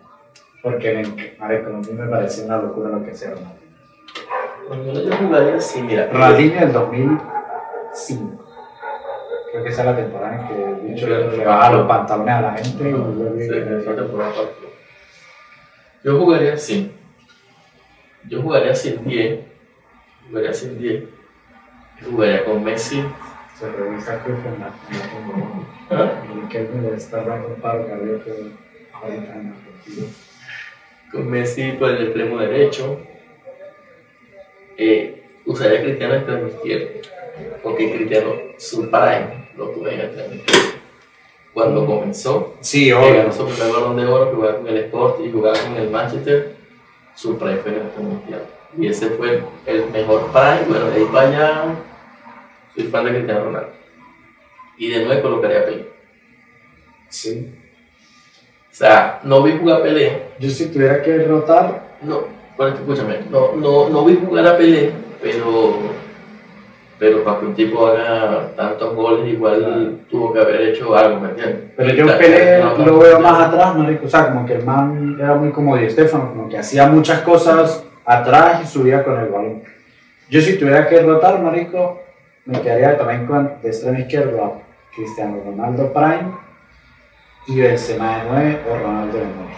Porque, me- marico, a mí me pareció una locura lo que hacía Ronaldinho. Cuando yo jugaría así, mira. Ronaldinho del 2005. Creo que esa es la temporada en que el bicho le le baja los pantalones a la gente y luego Sí, temporada partió. Yo jugaría así. Yo jugaría sin 10. Jugaría sin 10. Jugaría con Messi. se revisa que fue una ¿ah? y que él me está dando un paro cardíaco ahorita en Argentina. Con Messi por el extremo derecho. Eh, usaría a Cristiano en extremo izquierdo. Porque Cristiano, su prime, lo tuve en extremo izquierdo. Cuando comenzó, Sí, que obvio. ganó su primer balón de oro, que jugaba con el Sport y jugaba con el Manchester, su prime fue en el extremo izquierdo. Y ese fue el mejor prime. Bueno, de ahí para allá, soy fan de Cristiano Ronaldo. Y de nuevo colocaría a Pelé. Sí. O sea, no vi jugar a Pelé, Yo si tuviera que rotar, No, bueno, escúchame, no, no, no vi jugar a Pelé, pero, pero para que un tipo haga tantos goles, igual tuvo que haber hecho algo, ¿me entiendes? pero yo Pelé no, no, lo veo no. más atrás, marico. O sea, como que el man era muy como Di Stefano, como que hacía muchas cosas atrás y subía con el balón. Yo si tuviera que rotar, marico, me quedaría también con de extremo izquierdo Cristiano Ronaldo Prime y Benzema de 9 o Ronaldo de 9.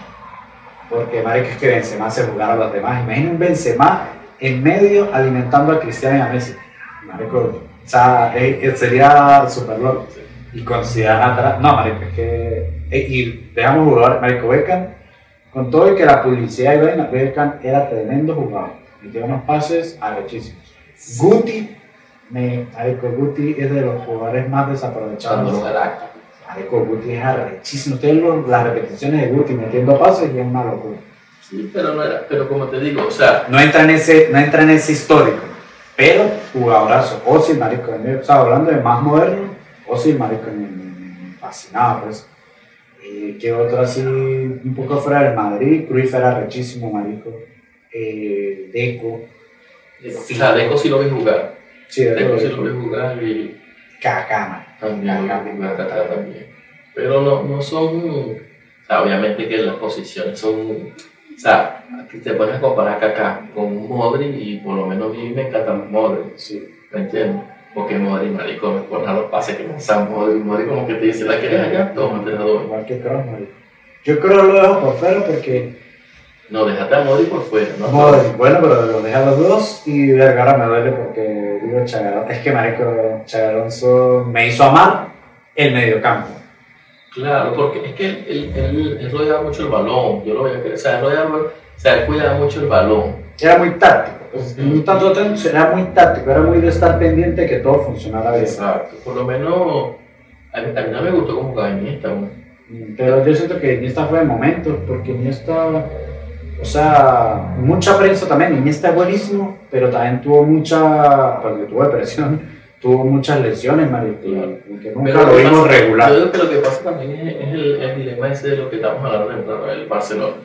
Porque, marico, es que Benzema se jugara a los demás. Imagina un Benzema en medio alimentando a Cristiano y a Messi. Marico, o sea, eh, eh, sería súper loco. Y con Zidane atrás, no, marico, es que... eh, y dejamos jugador, marico, Beckham, con todo y que la publicidad y vaina, Beckham era tremendo jugador. Metía unos pases arrechísimos. Guti, me, marico, Guti es de los jugadores más desaprovechados. Cuando. Marico, Guti es arrechísimo. Ustedes lo- las repeticiones de Guti metiendo pases y es una locura. Sí, pero no era, pero como te digo, o sea, No entra en ese, no entra en ese histórico, pero jugadorazo. Ozil, marico, de- o sea, hablando de más moderno, Ozil, marico, me, me- fascinaba, pues. Eh, ¿Qué otro así, un poco fuera del Madrid? Cruyff era rechísimo, marico. Eh, Deco. o sea, Deco sí lo vi jugar, Sí, Deco sí Deco. lo jugar y man. también Kaká también. Pero no, no son, o sea, obviamente que las posiciones son, o sea, aquí te pones a comparar Kaká con Modric y por lo menos a mí me encanta Modric. Sí. ¿Me entiendes? Porque Modric, marico, me pone a los pases que lanza Modric. Modric como que te dice, ¿la quieres allá? Toma, te la doy. Igual que Kroos, marico. Yo creo lo dejo por fuera porque No, déjate a Modric por fuera, ¿no? Modric, bueno, pero lo deja a los dos y verga, ahora me duele porque digo Chagarón. Es que marico, Chagalonso me hizo amar el mediocampo. Claro, porque es que él, él, él, él rodeaba mucho el balón. Yo lo voy a creer. O sea, él rodeaba, o sea, él cuidaba mucho el balón. Era muy táctico. No tanto tanto, era muy táctico, era muy de estar pendiente de que todo funcionara bien. Exacto. Por lo menos, a mí, a mí no me gustó cómo jugaba Iniesta, güey. Pero yo siento que Iniesta fue de momentos, porque Iniesta, o sea, mucha prensa también. Iniesta es buenísimo, pero también tuvo mucha, porque tuvo depresión, tuvo muchas lesiones, marico, y que nunca Pero lo vimos pasa- regular. Yo creo que lo que pasa también es, es el, el dilema ese de lo que estamos hablando temprano, el Barcelona.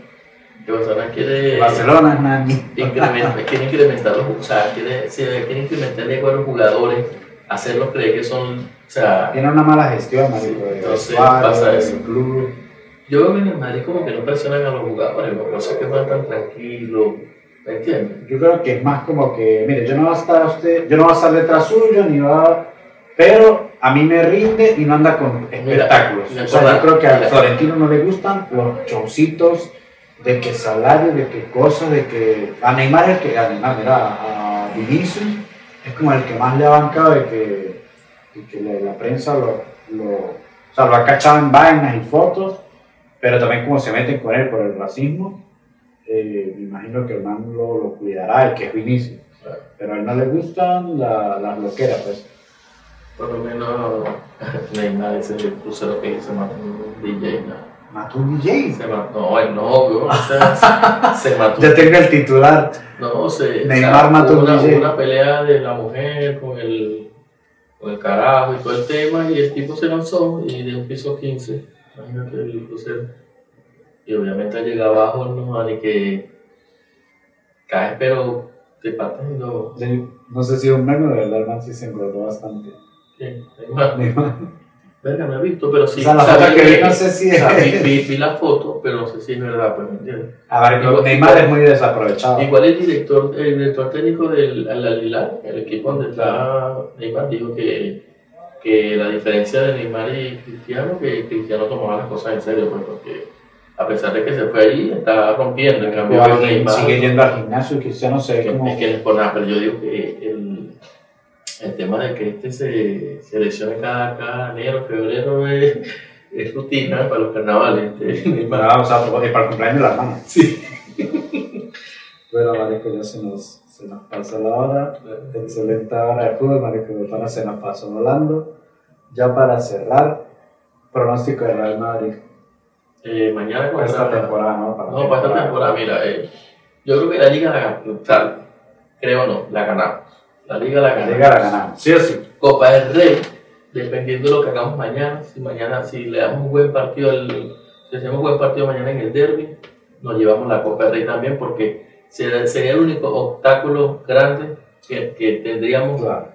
Que Barcelona quiere, Barcelona es incrementar, quiere incrementar los, o sea, quiere, quiere incrementar el ego a los jugadores, hacerlos creer que son, o sea, Tiene una mala gestión, marico, de entonces pasa eso. club. Yo el Madrid como que no presionan a los jugadores, no sé que van tan tranquilos, ¿me entiendes? Yo creo que es más como que, mire, yo no voy a estar usted, yo no voy a estar detrás suyo, ni va pero a mí me rinde y no anda con espectáculos. Mira, o sea, yo creo que a mira. Florentino no le gustan los showcitos de que salario, de que cosas, de que a Neymar es que a Neymar, mira, a Vinicius es como el que más le ha bancado de que, y que la, la prensa lo, lo, o sea, lo ha cachado en vainas y fotos, pero también como se meten con él por el racismo, eh, me imagino que el man lo, lo cuidará, el que es Vinicius. Claro. Pero a él no le gustan la- las loqueras, pues. Por lo menos Neymar ese crucero que se mató un DJ, ¿no? Mató un DJ. Se mató, no, el novio, o sea, se mató. Ya tengo el titular. No, se, Neymar mató un una, DJ. una pelea de la mujer con el, con el carajo y todo el tema, y el tipo se lanzó y de un piso 15, imagínate el crucero. Y obviamente al llegar abajo no ni que caes, pero te partes en dos. No sé si es un meme, de verdad, man sí se engordó bastante. ¿Qué? Neymar, verga, no he visto, pero sí. o sea, la foto que vi- no sé si o sea, vi, es. vi- vi la foto, pero no sé si es verdad, pues, ¿me entiendes? A ver, Igual- Neymar es muy desaprovechado. Igual el director, el director técnico del Al Hilal, el equipo donde está Neymar, dijo que, que la diferencia de Neymar y Cristiano, que Cristiano tomaba las cosas en serio, pues porque a pesar de que se fue allí, está rompiendo, en cambio Igual Neymar sigue yendo al gimnasio y Cristiano se ve que- como. es que por nada, pero yo digo que el, el tema de que este se, se lesione cada, cada enero, febrero es, es rutina para los carnavales. este, Neymar. Ah, o sea, para el cumpleaños de la hermana. Sí. Bueno, Marico, ya se nos, se nos pasó la hora. Excelente hora de fútbol, pana se nos pasó volando. Ya para cerrar, pronóstico de Real Madrid. Eh, mañana Para esta temporada, ¿no? Para la No, para esta temporada, mira, eh, yo creo que la liga la ganamos, sea, creo no, la ganamos. La liga la La ganamos. Liga la ganamos. Sí o sí. Copa del Rey, dependiendo de lo que hagamos mañana, si mañana, si le damos un buen partido, al, si hacemos un buen partido mañana en el derby, nos llevamos la Copa del Rey también, porque sería, sería el único obstáculo grande que, que tendríamos Claro.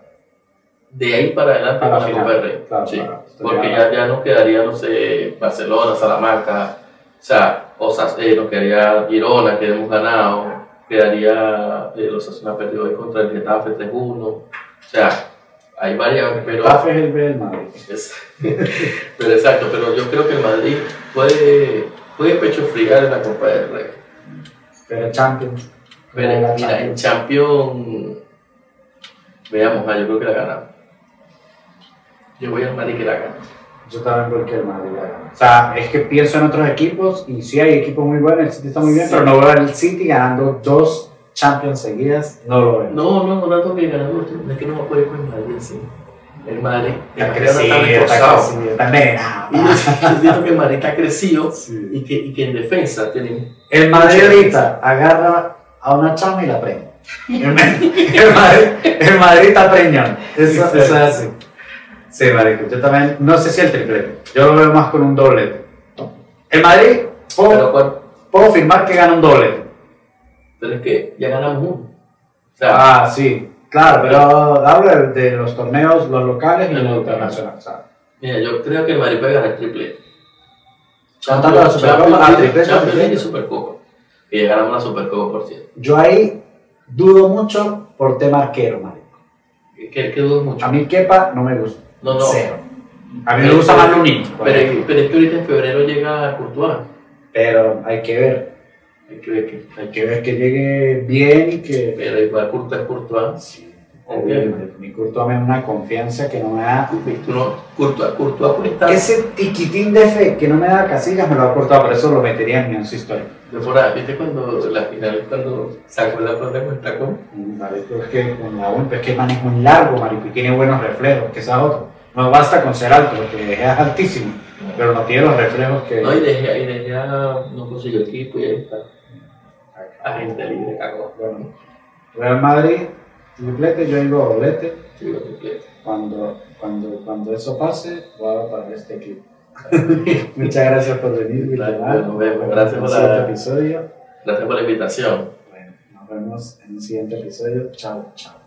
de ahí para adelante A la con la final. Copa del Rey. Claro, Sí. Porque ya, ya nos quedaría, no sé, Barcelona, Salamanca, o sea, Osas, eh, nos quedaría Girona, que hemos ganado, quedaría eh, los Osasuna perdió hoy contra el Getafe 3-1, o sea, hay varias, pero, Getafe es el B del Madrid. es- pero exacto, pero yo creo que el Madrid puede, puede pecho friar en la Copa del Rey. Pero Champions. Pero mira, en Champions. Veamos, ah, yo creo que la ganamos. Yo voy al Madrid que la gana. Yo también creo que el Madrid la gana. O sea, es que pienso en otros equipos y sí hay equipos muy buenos, el City está muy bien, Sí. pero no veo al City ganando dos Champions seguidas, no lo veo. No, no, no tanto que ganamos, es que no me ir con el Madrid así. El Madrid, el Está crecido, está está reforzado. crecido, está envenenado. Y yo, yo siento que el Madrid está crecido Sí. y que, y que en defensa tienen. El Madrid ahorita agarra a una chama y la prende. El, el Madrid, el Madrid está preñón. Eso, eso es así. Sí, marico. Yo también, no sé si el triplete. Yo lo veo más con un doblete. El Madrid, Pero, puedo, cual- puedo firmar que gana un doblete. pero es que ya ganamos uno. O sea, Ah, sí. Claro, pero hablo de, los torneos, los locales y los internacionales. mira, yo creo que puede ganar el triple. Contando la Supercopa, Champions ah, triplete, Champions y. Supercopa. Que ya ganamos la Supercopa, por cierto. Yo ahí dudo mucho por tema arquero, marico. Que, que dudo mucho. A mí Kepa no me gusta. No, no. Cero. A mí me gusta más Lunin. Pero, pero es que ahorita en febrero llega Courtois. Pero hay que ver. Hay que ver que. Hay que ver que llegue bien y que. Pero igual Courtois es Courtois. Obviamente, Mi Courtois me da una confianza que no me da. No, Courtois, Courtois puede estar. Ese tiquitín de fe que no me da Casillas me lo ha cortado, por eso lo metería en mi once histórico. De por ahí, ¿viste cuando la final, cuando sacó la pelota con el tacón? Marico, es que con la UNP es que el man es muy largo, marico, y tiene buenos reflejos, que esa es otra. No basta con ser alto, porque es altísimo, pero no tiene los reflejos que. No, y de Gea, y de Gea no consiguió equipo y ahí está. Agente libre, cagó. Bueno, Real Madrid, triplete, yo digo doblete. Sí, lo triplete. Cuando, cuando, cuando eso pase, voy a para este equipo. Muchas gracias por venir, Villamar. Nos vemos. Gracias por el episodio. Gracias por la invitación. Bueno, nos vemos en el siguiente episodio. Chao, chao.